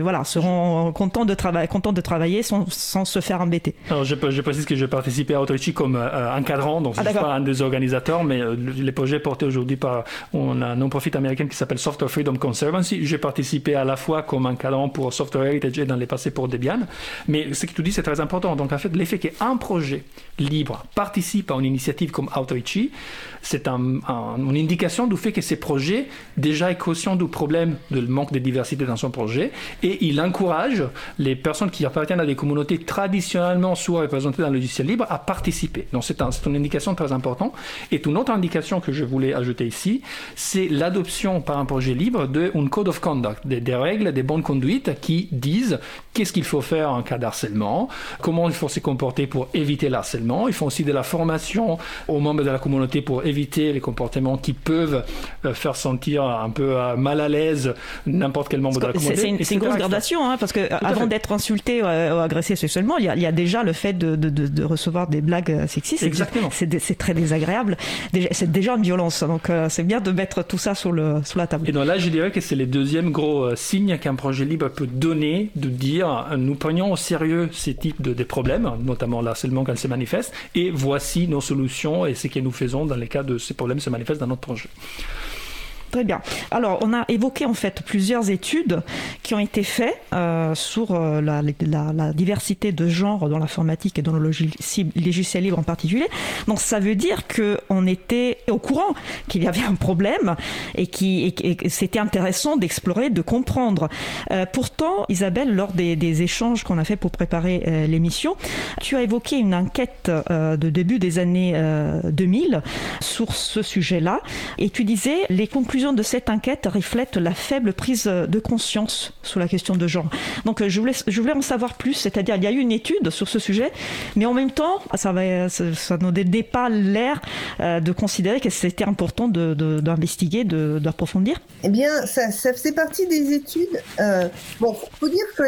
voilà, seront contents de, travailler, contents de travailler sans, sans, se faire embêter. Alors je, je précise que j'ai participé à Autority comme euh, encadrant, donc je ne ah, suis pas un des organisateurs, mais euh, les projets portés aujourd'hui par on a un non-profit américain qui s'appelle Software Freedom Conservancy. J'ai participé à la fois comme encadrant pour Software Heritage et dans les passés pour Debian. Mais ce que tu dis, c'est très important. Donc en fait, l'effet qu'un projet libre participe à une initiative comme Outreachy, c'est un, une indication du fait que ces projets déjà est conscient du problème de manque de diversité dans son projet et il encourage les personnes qui appartiennent à des communautés traditionnellement sous-représentées dans le logiciel libre à participer. Donc c'est un, une indication très importante. Et une autre indication que je voulais ajouter ici, c'est l'adoption par un projet libre d'un code of conduct, des, des, règles, des bonnes conduites qui disent qu'est-ce qu'il faut faire en cas d'harcèlement, comment il faut se comporter pour éviter l'harcèlement. Ils font aussi de la formation aux membres de la communauté pour éviter les comportements qui peuvent euh, faire sentir un peu euh, mal à l'aise n'importe quel membre de la communauté. C'est une, grosse gradation, hein, parce que avant d'être insulté euh, ou agressé sexuellement, il y, a, il y, a, déjà le fait de, de, de, recevoir des blagues sexistes. Exactement. C'est très désagréable. C'est déjà une violence, donc c'est bien de mettre tout ça sur, le, sur la table. Et donc là, je dirais que c'est le deuxième gros signe qu'un projet libre peut donner, de dire nous prenons au sérieux ces types de des problèmes, notamment l'harcèlement quand il se manifeste, et voici nos solutions et ce que nous faisons dans les cas de ces problèmes se manifestent dans notre projet. Très bien. Alors, on a évoqué en fait plusieurs études qui ont été faites euh, sur euh, la, diversité de genres dans l'informatique et dans le logiciel libre en particulier. Donc, ça veut dire qu'on était au courant qu'il y avait un problème et qui c'était intéressant d'explorer, de comprendre. Euh, pourtant, Isabelle, lors des, des échanges qu'on a fait pour préparer l'émission, tu as évoqué une enquête de début des années 2000 sur ce sujet-là et tu disais les conclusions de cette enquête reflète la faible prise de conscience sur la question de genre. Donc je voulais, je voulais en savoir plus, c'est-à-dire il y a eu une étude sur ce sujet, mais en même temps, ça ne ça, nous donnait pas l'air euh, de considérer que c'était important d'investiguer, de, d'approfondir. Eh bien, ça, ça faisait partie des études. Euh, bon, faut dire que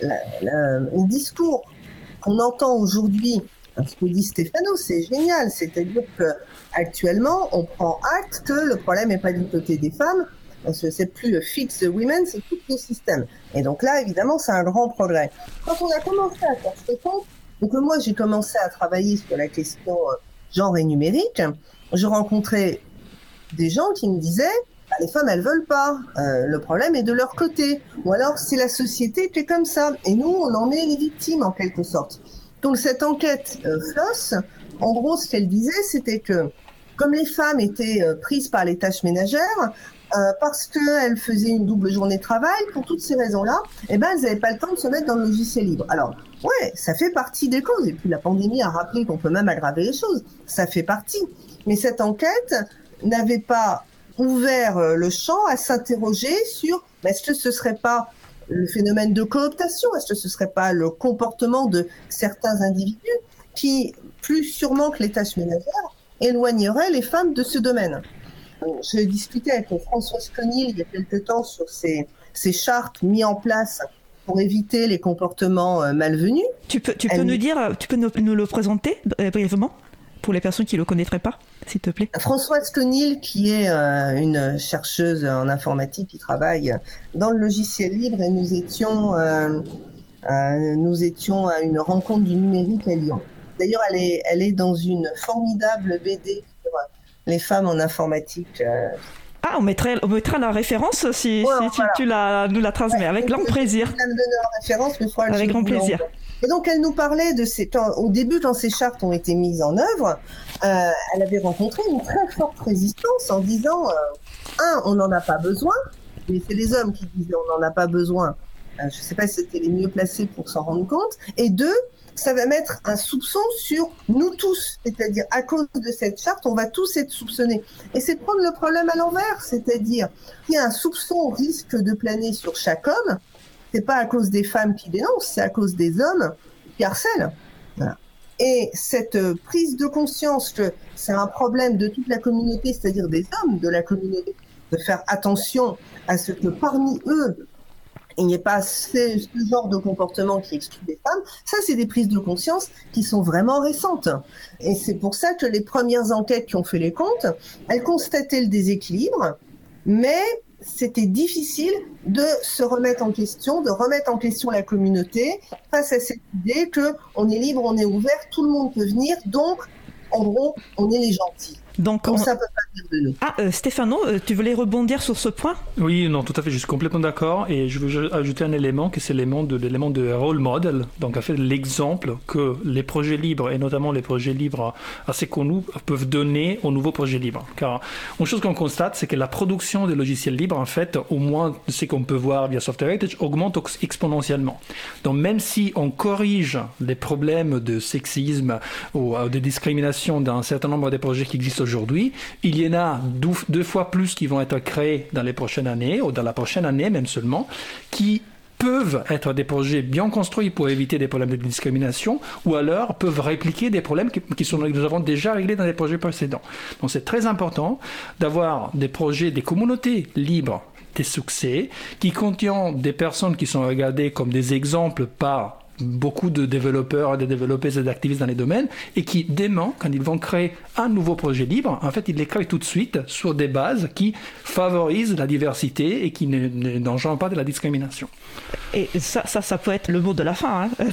le discours qu'on entend aujourd'hui ce que dit Stéphano, c'est génial. C'est-à-dire que actuellement, on prend acte que le problème n'est pas du côté des femmes, parce que c'est plus fix women, c'est tout le système. Et donc là, évidemment, c'est un grand progrès. Quand on a commencé à faire ce compte, donc moi, j'ai commencé à travailler sur la question euh, genre et numérique. Je rencontrais des gens qui me disaient bah, les femmes, elles veulent pas. Euh, le problème est de leur côté. Ou alors, c'est la société qui est comme ça. Et nous, on en est les victimes, en quelque sorte. Donc cette enquête euh, FLOSS, en gros, ce qu'elle disait, c'était que comme les femmes étaient euh, prises par les tâches ménagères, euh, parce qu'elles faisaient une double journée de travail, pour toutes ces raisons-là, eh ben, elles n'avaient pas le temps de se mettre dans le logiciel libre. Alors, ouais, ça fait partie des causes. Et puis la pandémie a rappelé qu'on peut même aggraver les choses. Ça fait partie. Mais cette enquête n'avait pas ouvert le champ à s'interroger sur est-ce que ce serait pas le phénomène de cooptation? Est-ce que ce ne serait pas le comportement de certains individus qui, plus sûrement que les tâches ménagères, éloignerait les femmes de ce domaine J'ai discuté avec Françoise Conil il y a quelque temps sur ces, ces chartes mises en place pour éviter les comportements euh, malvenus. Tu peux, tu peux nous dire, tu peux nous, nous le présenter euh, brièvement pour les personnes qui ne le connaîtraient pas, s'il te plaît? Françoise Conil, qui est euh, une chercheuse en informatique qui travaille dans le logiciel libre, et nous étions, euh, euh, nous étions à une rencontre du numérique à Lyon. D'ailleurs, elle est, elle est dans une formidable BD sur les femmes en informatique. Ah, on mettrait, on mettra la référence si, ouais, si tu, tu, la, nous la transmets, avec grand plaisir. Je me donner la référence, mais avec grand plaisir. Et donc, elle nous parlait de ces. Au début, quand ces chartes ont été mises en œuvre, euh, elle avait rencontré une très forte résistance en disant euh, un, on n'en a pas besoin, mais c'est les hommes qui disaient on n'en a pas besoin. Euh, je ne sais pas si c'était les mieux placés pour s'en rendre compte. Et deux, ça va mettre un soupçon sur nous tous, c'est-à-dire à cause de cette charte, on va tous être soupçonnés. Et c'est prendre le problème à l'envers, c'est-à-dire qu'il y a un soupçon risque de planer sur chaque homme, c'est pas à cause des femmes qui dénoncent, c'est à cause des hommes qui harcèlent. Voilà. Et cette prise de conscience que c'est un problème de toute la communauté, c'est-à-dire des hommes de la communauté, de faire attention à ce que parmi eux, il n'y ait pas ce, ce, genre de comportement qui exclut les femmes, ça c'est des prises de conscience qui sont vraiment récentes. Et c'est pour ça que les premières enquêtes qui ont fait les comptes, elles constataient le déséquilibre, mais c'était difficile de se remettre en question, de remettre en question la communauté face à cette idée que on est libre, on est ouvert, tout le monde peut venir, donc en gros, on est les gentils. Donc, on... ça peut pas dire de nous. Ah, euh, Stéphano, euh, tu voulais rebondir sur ce point? Oui, non, tout à fait, je suis complètement d'accord. Et je veux ajouter un élément, qui c'est l'élément de, l'élément de role model. Donc, en fait, l'exemple que les projets libres, et notamment les projets libres assez connus, peuvent donner aux nouveaux projets libres. Car une chose qu'on constate, c'est que la production des logiciels libres, en fait, au moins ce qu'on peut voir via Software Heritage, augmente exponentiellement. Donc, même si on corrige les problèmes de sexisme ou de discrimination dans un certain nombre de projets qui existent aujourd'hui, il y en a deux, fois plus qui vont être créés dans les prochaines années, ou dans la prochaine année même seulement, qui peuvent être des projets bien construits pour éviter des problèmes de discrimination, ou alors peuvent répliquer des problèmes qui, qui sont, que nous avons déjà réglés dans les projets précédents. Donc c'est très important d'avoir des projets, des communautés libres des succès, qui contiennent des personnes qui sont regardées comme des exemples par beaucoup de développeurs, de développeuses et d'activistes dans les domaines et qui, demain, quand ils vont créer un nouveau projet libre, en fait, ils les créent tout de suite sur des bases qui favorisent la diversité et qui n'engendrent pas de la discrimination. Et ça, ça, peut être le mot de la fin. Hein.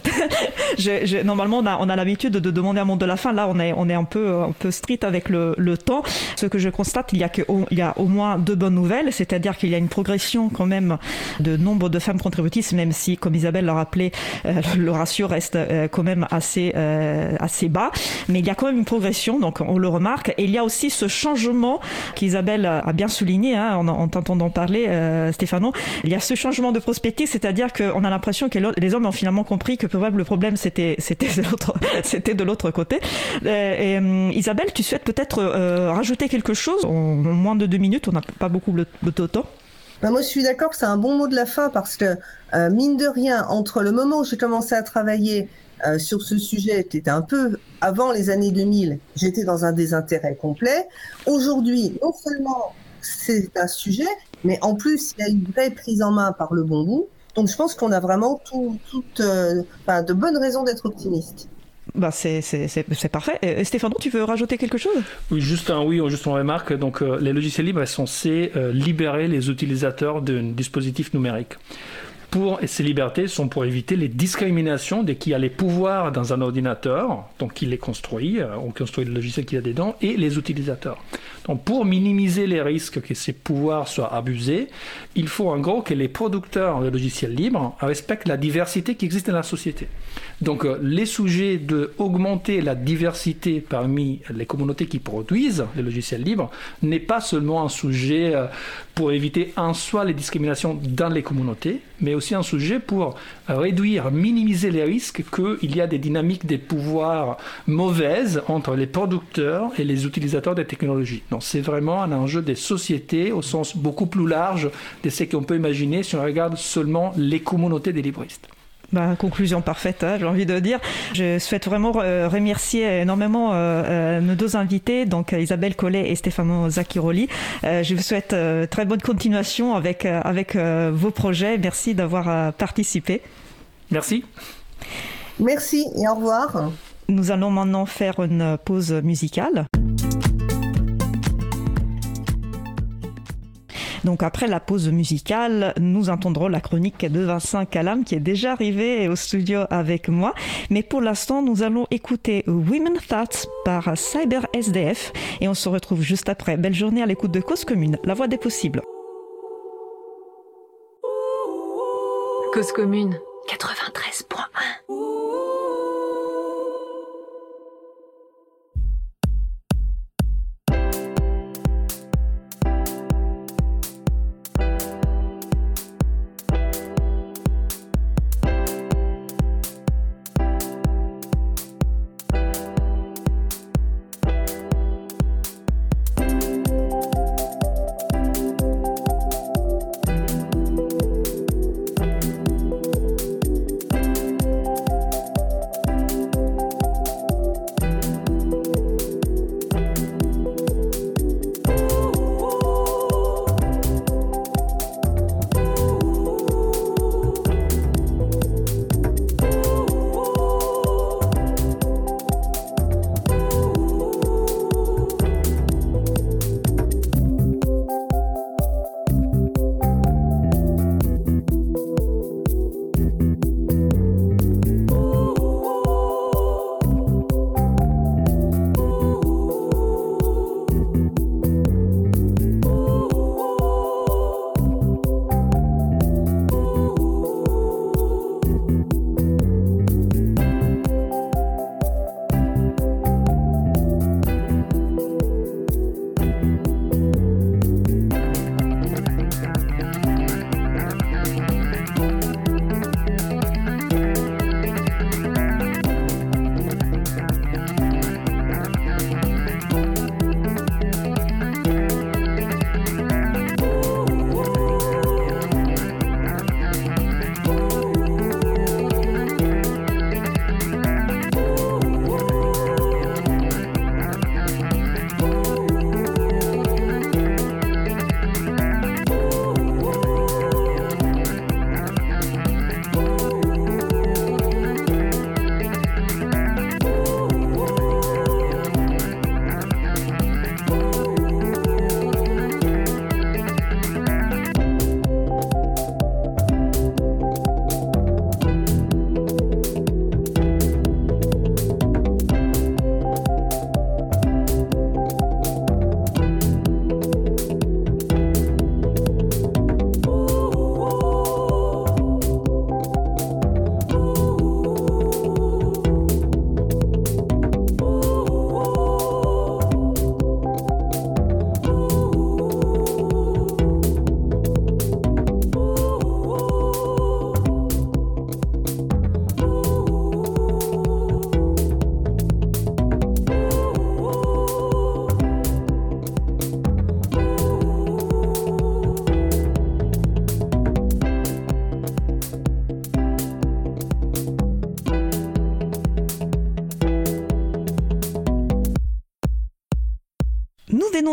normalement, on a, l'habitude de demander un mot de la fin. Là, on est, un peu, un strict avec le, temps. Ce que je constate, il y a que, il y a au moins deux bonnes nouvelles, c'est-à-dire qu'il y a une progression quand même de nombre de femmes contributrices, même si, comme Isabelle l'a rappelé, euh, le ratio reste euh, quand même assez, euh, assez bas. Mais il y a quand même une progression, donc on le remarque. Et il y a aussi ce changement qu'Isabelle a bien souligné hein, en, en t'entendant parler, euh, Stéphano. Il y a ce changement de prospective, c'est-à-dire qu'on a l'impression que les hommes ont finalement compris que le problème c'était de l'autre côté. Et, Isabelle, tu souhaites peut-être rajouter quelque chose? En moins de deux minutes, on n'a pas beaucoup de temps. Ben moi, je suis d'accord que c'est un bon mot de la fin parce que, euh, mine de rien, entre le moment où j'ai commencé à travailler euh, sur ce sujet, qui était un peu avant les années 2000, j'étais dans un désintérêt complet. Aujourd'hui, non seulement c'est un sujet, mais en plus, il y a une vraie prise en main par le bon bout. Donc, je pense qu'on a vraiment tout, tout, euh, de bonnes raisons d'être optimiste. Bah c'est parfait. Et Stéphane, tu veux rajouter quelque chose? Oui, juste oui, juste une remarque. Donc, euh, les logiciels libres sont censés euh, libérer les utilisateurs d'un dispositif numérique. Pour, et ces libertés sont pour éviter les discriminations de qui a les pouvoirs dans un ordinateur, donc qui les construit, euh, on construit le logiciel qu'il y a dedans, et les utilisateurs. Donc pour minimiser les risques que ces pouvoirs soient abusés, il faut en gros que les producteurs de logiciels libres respectent la diversité qui existe dans la société. Donc euh, les sujets de augmenter la diversité parmi les communautés qui produisent les logiciels libres n'est pas seulement un sujet euh, pour éviter en soi les discriminations dans les communautés, mais aussi un sujet pour réduire, minimiser les risques qu'il y a des dynamiques des pouvoirs mauvaises entre les producteurs et les utilisateurs des technologies. Donc c'est vraiment un enjeu des sociétés au sens beaucoup plus large de ce qu'on peut imaginer si on regarde seulement les communautés des libristes. Bah, conclusion parfaite, hein, j'ai envie de dire. Je souhaite vraiment euh, remercier énormément euh, euh, nos deux invités, donc Isabelle Collet et Stefano Zacchiroli. je vous souhaite très bonne continuation avec, avec vos projets. Merci d'avoir participé. Merci. Merci et au revoir. Nous allons maintenant faire une pause musicale. Donc après la pause musicale, nous entendrons la chronique de Vincent Calam qui est déjà arrivé au studio avec moi. Mais pour l'instant, nous allons écouter Women Thoughts par Cyber SDF et on se retrouve juste après. Belle journée à l'écoute de Cause Commune, la voix des possibles. Cause Commune 93.1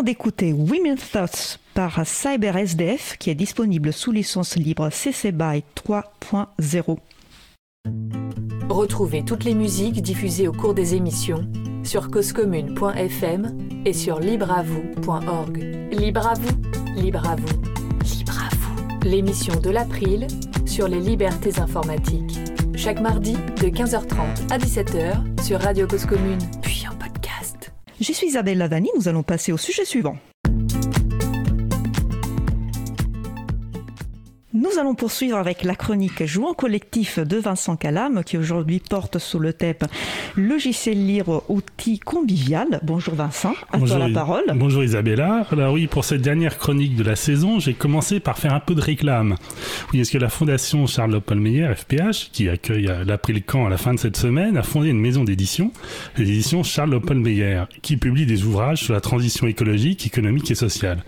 d'écouter Women's Thoughts par CyberSDF qui est disponible sous licence libre CC BY 3.0. Retrouvez toutes les musiques diffusées au cours des émissions sur causecommune.fm et sur libreavoue.org. Libre à vous, libre à vous, libre à vous. L'émission de l'April sur les libertés informatiques. Chaque mardi de 15h30 à 17h sur Radio Cause Commune. Je suis Isabelle Lavani, nous allons passer au sujet suivant. Nous allons poursuivre avec la chronique Jouant collectif de Vincent Calam qui aujourd'hui porte sous le thème logiciel libre, outil convivial. Bonjour Vincent, à Bonjour, toi la parole. Bonjour Isabella. Alors oui, pour cette dernière chronique de la saison, j'ai commencé par faire un peu de réclame. Oui, est-ce que la fondation Charles Loppelmeyer, FPH, qui accueille euh, l'April Camp à la fin de cette semaine, a fondé une maison d'édition, l'édition Charles Loppelmeyer, qui publie des ouvrages sur la transition écologique, économique et sociale.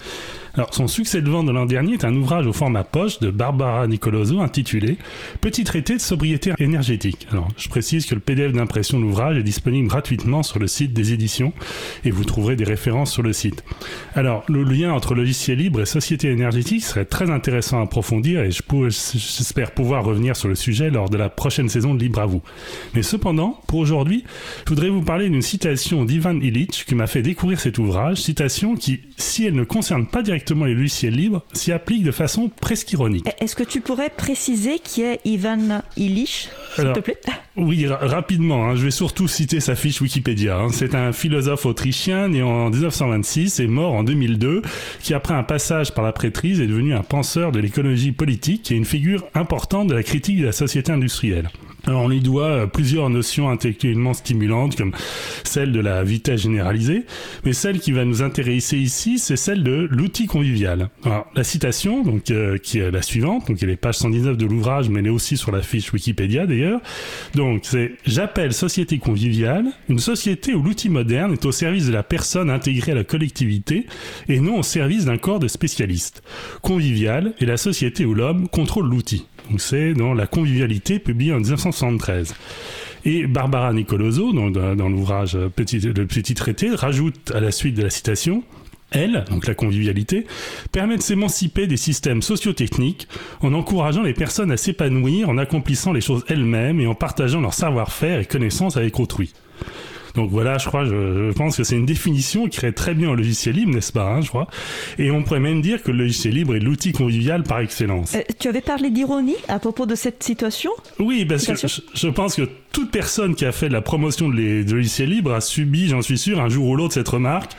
Alors, son succès de vente de l'an dernier est un ouvrage au format poche de Barbara Nicoloso intitulé Petit traité de sobriété énergétique. Alors, je précise que le PDF d'impression de l'ouvrage est disponible gratuitement sur le site des éditions et vous trouverez des références sur le site. Alors, le lien entre logiciel libre et société énergétique serait très intéressant à approfondir et j'espère pouvoir revenir sur le sujet lors de la prochaine saison de Libre à vous. Mais cependant, pour aujourd'hui, je voudrais vous parler d'une citation d'Ivan Illich qui m'a fait découvrir cet ouvrage, citation qui, si elle ne concerne pas directement les logiciels libres, s'y applique de façon presque ironique. Est-ce que tu pourrais préciser qui est Ivan Illich, s'il te plaît? Oui, ra- rapidement, hein, je vais surtout citer sa fiche Wikipédia. hein. C'est un philosophe autrichien né en 1926 et mort en 2002, qui après un passage par la prêtrise est devenu un penseur de l'écologie politique et une figure importante de la critique de la société industrielle. Alors, on lui doit euh, plusieurs notions intellectuellement stimulantes comme celle de la vitesse généralisée, mais celle qui va nous intéresser ici, c'est celle de l'outil convivial. Alors, la citation, donc euh, qui est la suivante, donc elle est page 119 de l'ouvrage, mais elle est aussi sur la fiche Wikipédia d'ailleurs. Donc c'est j'appelle société conviviale une société où l'outil moderne est au service de la personne intégrée à la collectivité et non au service d'un corps de spécialistes. Convivial est la société où l'homme contrôle l'outil. C'est dans La convivialité publié en 1973. Et Barbara Nicoloso, dans, dans- l'ouvrage Petit- Le Petit Traité, rajoute à la suite de la citation elle, donc la convivialité, permet de s'émanciper des systèmes sociotechniques en encourageant les personnes à s'épanouir, en accomplissant les choses elles-mêmes et en partageant leur savoir-faire et connaissances avec autrui. Donc voilà, je crois, je, je pense que c'est une définition qui irait très bien au logiciel libre, n'est-ce pas, hein, je crois. Et on pourrait même dire que le logiciel libre est l'outil convivial par excellence. Euh, Tu avais parlé d'ironie à propos de cette situation? Oui, parce que je, je pense que toute personne qui a fait de la promotion de les- de logiciels libres a subi, j'en suis sûr, un jour ou l'autre cette remarque.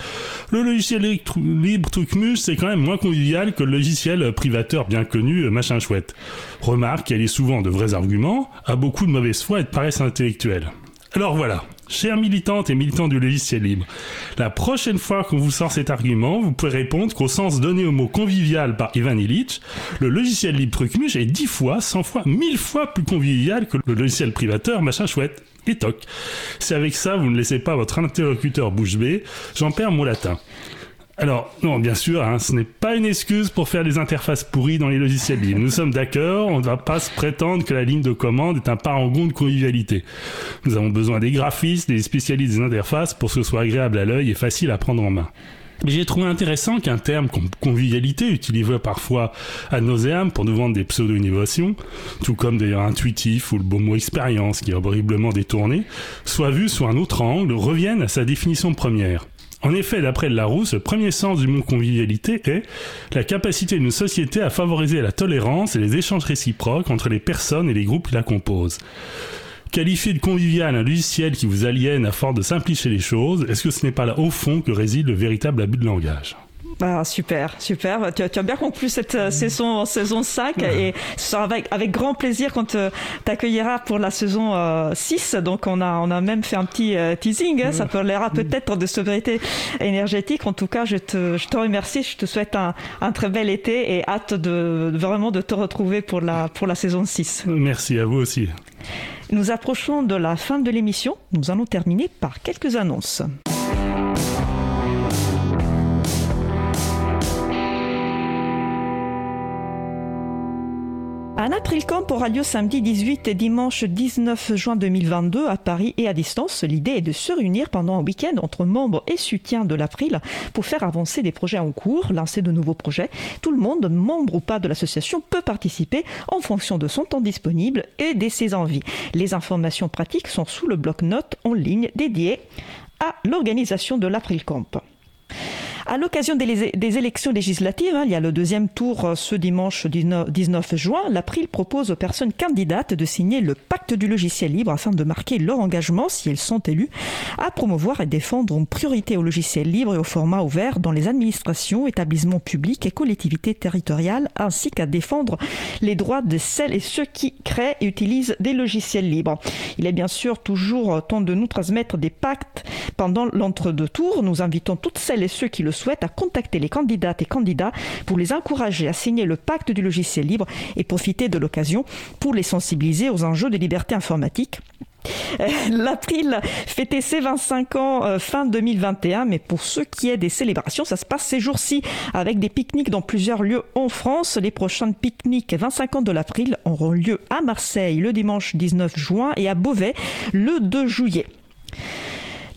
Le logiciel libre Trucmuche, c'est quand même moins convivial que le logiciel privateur bien connu, euh, machin chouette. Remarque, elle est souvent de vrais arguments, a beaucoup de mauvaise foi et de paresse intellectuelle. Alors voilà, chères militantes et militants du logiciel libre, la prochaine fois qu'on vous sort cet argument, vous pouvez répondre qu'au sens donné au mot convivial par Ivan Illich, le logiciel libre Trucmuche est 10 fois, 100 fois, 1000 fois plus convivial que le logiciel privateur machin chouette. Et toc. Si avec ça vous ne laissez pas votre interlocuteur bouche bée, j'en perds mon latin. Alors, non, bien sûr, hein, ce n'est pas une excuse pour faire des interfaces pourries dans les logiciels libres. Nous sommes d'accord, on ne va pas se prétendre que la ligne de commande est un parangon de convivialité. Nous avons besoin des graphistes, des spécialistes des interfaces pour que ce soit agréable à l'œil et facile à prendre en main. Mais j'ai trouvé intéressant qu'un terme comme convivialité, utilisé parfois à nauséam pour nous vendre des pseudo-innovations, tout comme d'ailleurs intuitif ou le beau mot expérience qui est horriblement détourné, soit vu sous un autre angle, revienne à sa définition première. En effet, d'après Larousse, le premier sens du mot convivialité est la capacité d'une société à favoriser la tolérance et les échanges réciproques entre les personnes et les groupes qui la composent. Qualifier de convivial un logiciel qui vous aliène à force de simplifier les choses, est-ce que ce n'est pas là au fond que réside le véritable abus de langage? Ah, super, super. Tu, as- tu as bien conclu cette euh, saison, saison 5 et ce sera avec, avec grand plaisir qu'on te t'accueillera pour la saison euh, 6. Donc on a, on a même fait un petit euh, teasing. hein. Ça parlera peut-être de sobriété énergétique. En tout cas, je te, je te remercie. Je te souhaite un, un très bel été et hâte de vraiment de te retrouver pour la, pour la saison 6. Merci à vous aussi. Nous approchons de la fin de l'émission. Nous allons terminer par quelques annonces. Un Aprilcamp aura lieu samedi 18 et dimanche 19 juin 2022 à Paris et à distance. L'idée est de se réunir pendant un week-end entre membres et soutiens de l'April pour faire avancer des projets en cours, lancer de nouveaux projets. Tout le monde, membre ou pas de l'association, peut participer en fonction de son temps disponible et de ses envies. Les informations pratiques sont sous le bloc-notes en ligne dédié à l'organisation de l'Aprilcamp. À l'occasion des, élections législatives, hein, il y a le deuxième tour euh, ce dimanche 19 juin, l'April propose aux personnes candidates de signer le pacte du logiciel libre afin de marquer leur engagement, si elles sont élues, à promouvoir et défendre une priorité au logiciel libre et au format ouvert dans les administrations, établissements publics et collectivités territoriales, ainsi qu'à défendre les droits de celles et ceux qui créent et utilisent des logiciels libres. Il est bien sûr toujours temps de nous transmettre des pactes pendant l'entre-deux tours. Nous invitons toutes celles et ceux qui le souhaitent à contacter les candidates et candidats pour les encourager à signer le pacte du logiciel libre et profiter de l'occasion pour les sensibiliser aux enjeux des libertés informatiques euh, L'April fêtait ses 25 ans euh, fin 2021, mais pour ce qui est des célébrations, ça se passe ces jours-ci avec des pique-niques dans plusieurs lieux en France. Les prochaines pique-niques 25 ans de l'April auront lieu à Marseille le dimanche 19 juin et à Beauvais le 2 juillet.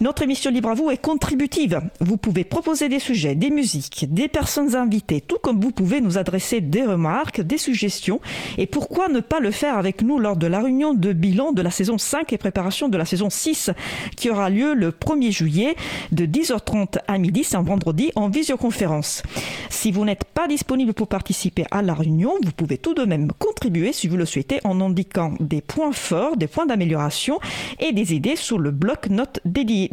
Notre émission Libre à vous est contributive. Vous pouvez proposer des sujets, des musiques, des personnes invitées, tout comme vous pouvez nous adresser des remarques, des suggestions. Et pourquoi ne pas le faire avec nous lors de la réunion de bilan de la saison 5 et préparation de la saison 6 qui aura lieu le 1er juillet de 10h30 à midi, c'est un vendredi, en visioconférence. Si vous n'êtes pas disponible pour participer à la réunion, vous pouvez tout de même contribuer si vous le souhaitez en indiquant des points forts, des points d'amélioration et des idées sur le bloc-notes dédié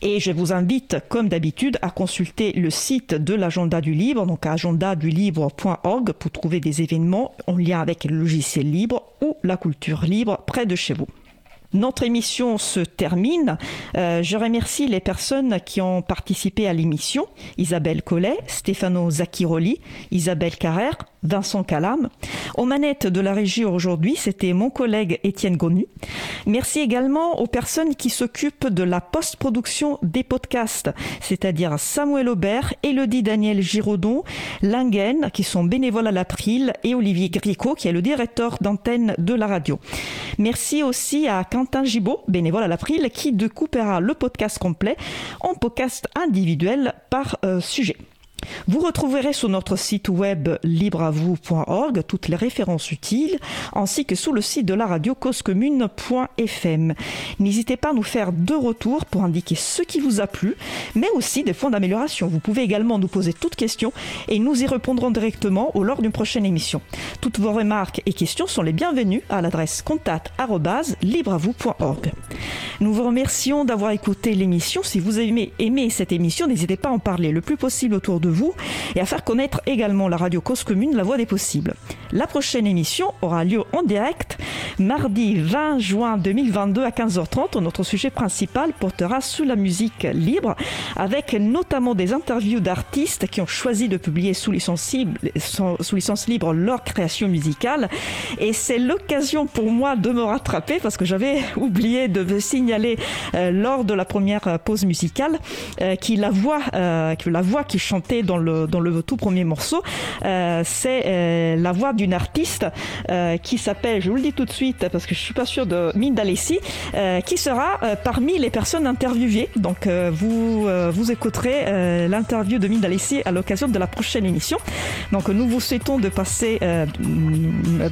Et je vous invite, comme d'habitude, à consulter le site de l'agenda du libre, donc agendadulibre.org, pour trouver des événements en lien avec le logiciel libre ou la culture libre près de chez vous. Notre émission se termine. Euh, je remercie les personnes qui ont participé à l'émission. Isabelle Collet, Stefano Zacchiroli, Isabelle Carrère, Vincent Calam. Aux manettes de la régie aujourd'hui, c'était mon collègue Étienne Gonu. Merci également aux personnes qui s'occupent de la post-production des podcasts, c'est-à-dire Samuel Aubert, Elodie Daniel Giraudon, Lingen, qui sont bénévoles à l'April, et Olivier Gricot, qui est le directeur d'antenne de la radio. Merci aussi à Quentin Gibaud, bénévole à l'April, qui découpera le podcast complet en podcast individuel par euh, sujet. Vous retrouverez sur notre site web libreavou.org toutes les références utiles, ainsi que sur le site de la radio causecommune.fm. N'hésitez pas à nous faire deux retours pour indiquer ce qui vous a plu, mais aussi des points d'amélioration. Vous pouvez également nous poser toutes questions et nous y répondrons directement au lors d'une prochaine émission. Toutes vos remarques et questions sont les bienvenues à l'adresse contact@libreavou.org. Nous vous remercions d'avoir écouté l'émission. Si vous avez aimé cette émission, n'hésitez pas à en parler le plus possible autour de vous et à faire connaître également la radio Cause Commune, la voix des possibles. La prochaine émission aura lieu en direct mardi 20 juin 2022 à 15h30. Notre sujet principal portera sous la musique libre avec notamment des interviews d'artistes qui ont choisi de publier sous licence, libre leur création musicale. Et c'est l'occasion pour moi de me rattraper parce que j'avais oublié de vous signaler euh, lors de la première pause musicale euh, qui la euh, que la voix qui chantait dans le, dans le tout premier morceau, euh, c'est euh, la voix d'une artiste euh, qui s'appelle, je vous le dis tout de suite parce que je suis pas sûre de Minda qui sera parmi les personnes interviewées. Donc vous, vous écouterez l'interview de Minda à l'occasion de la prochaine émission. Donc nous vous souhaitons de passer,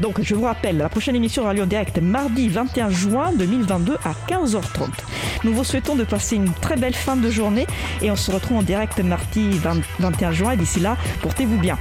donc je vous rappelle, la prochaine émission aura lieu en direct mardi 21 juin 2022 à 15h30. Nous vous souhaitons de passer une très belle fin de journée et on se retrouve en direct mardi 20, 21 juin. Et d'ici là, portez-vous bien.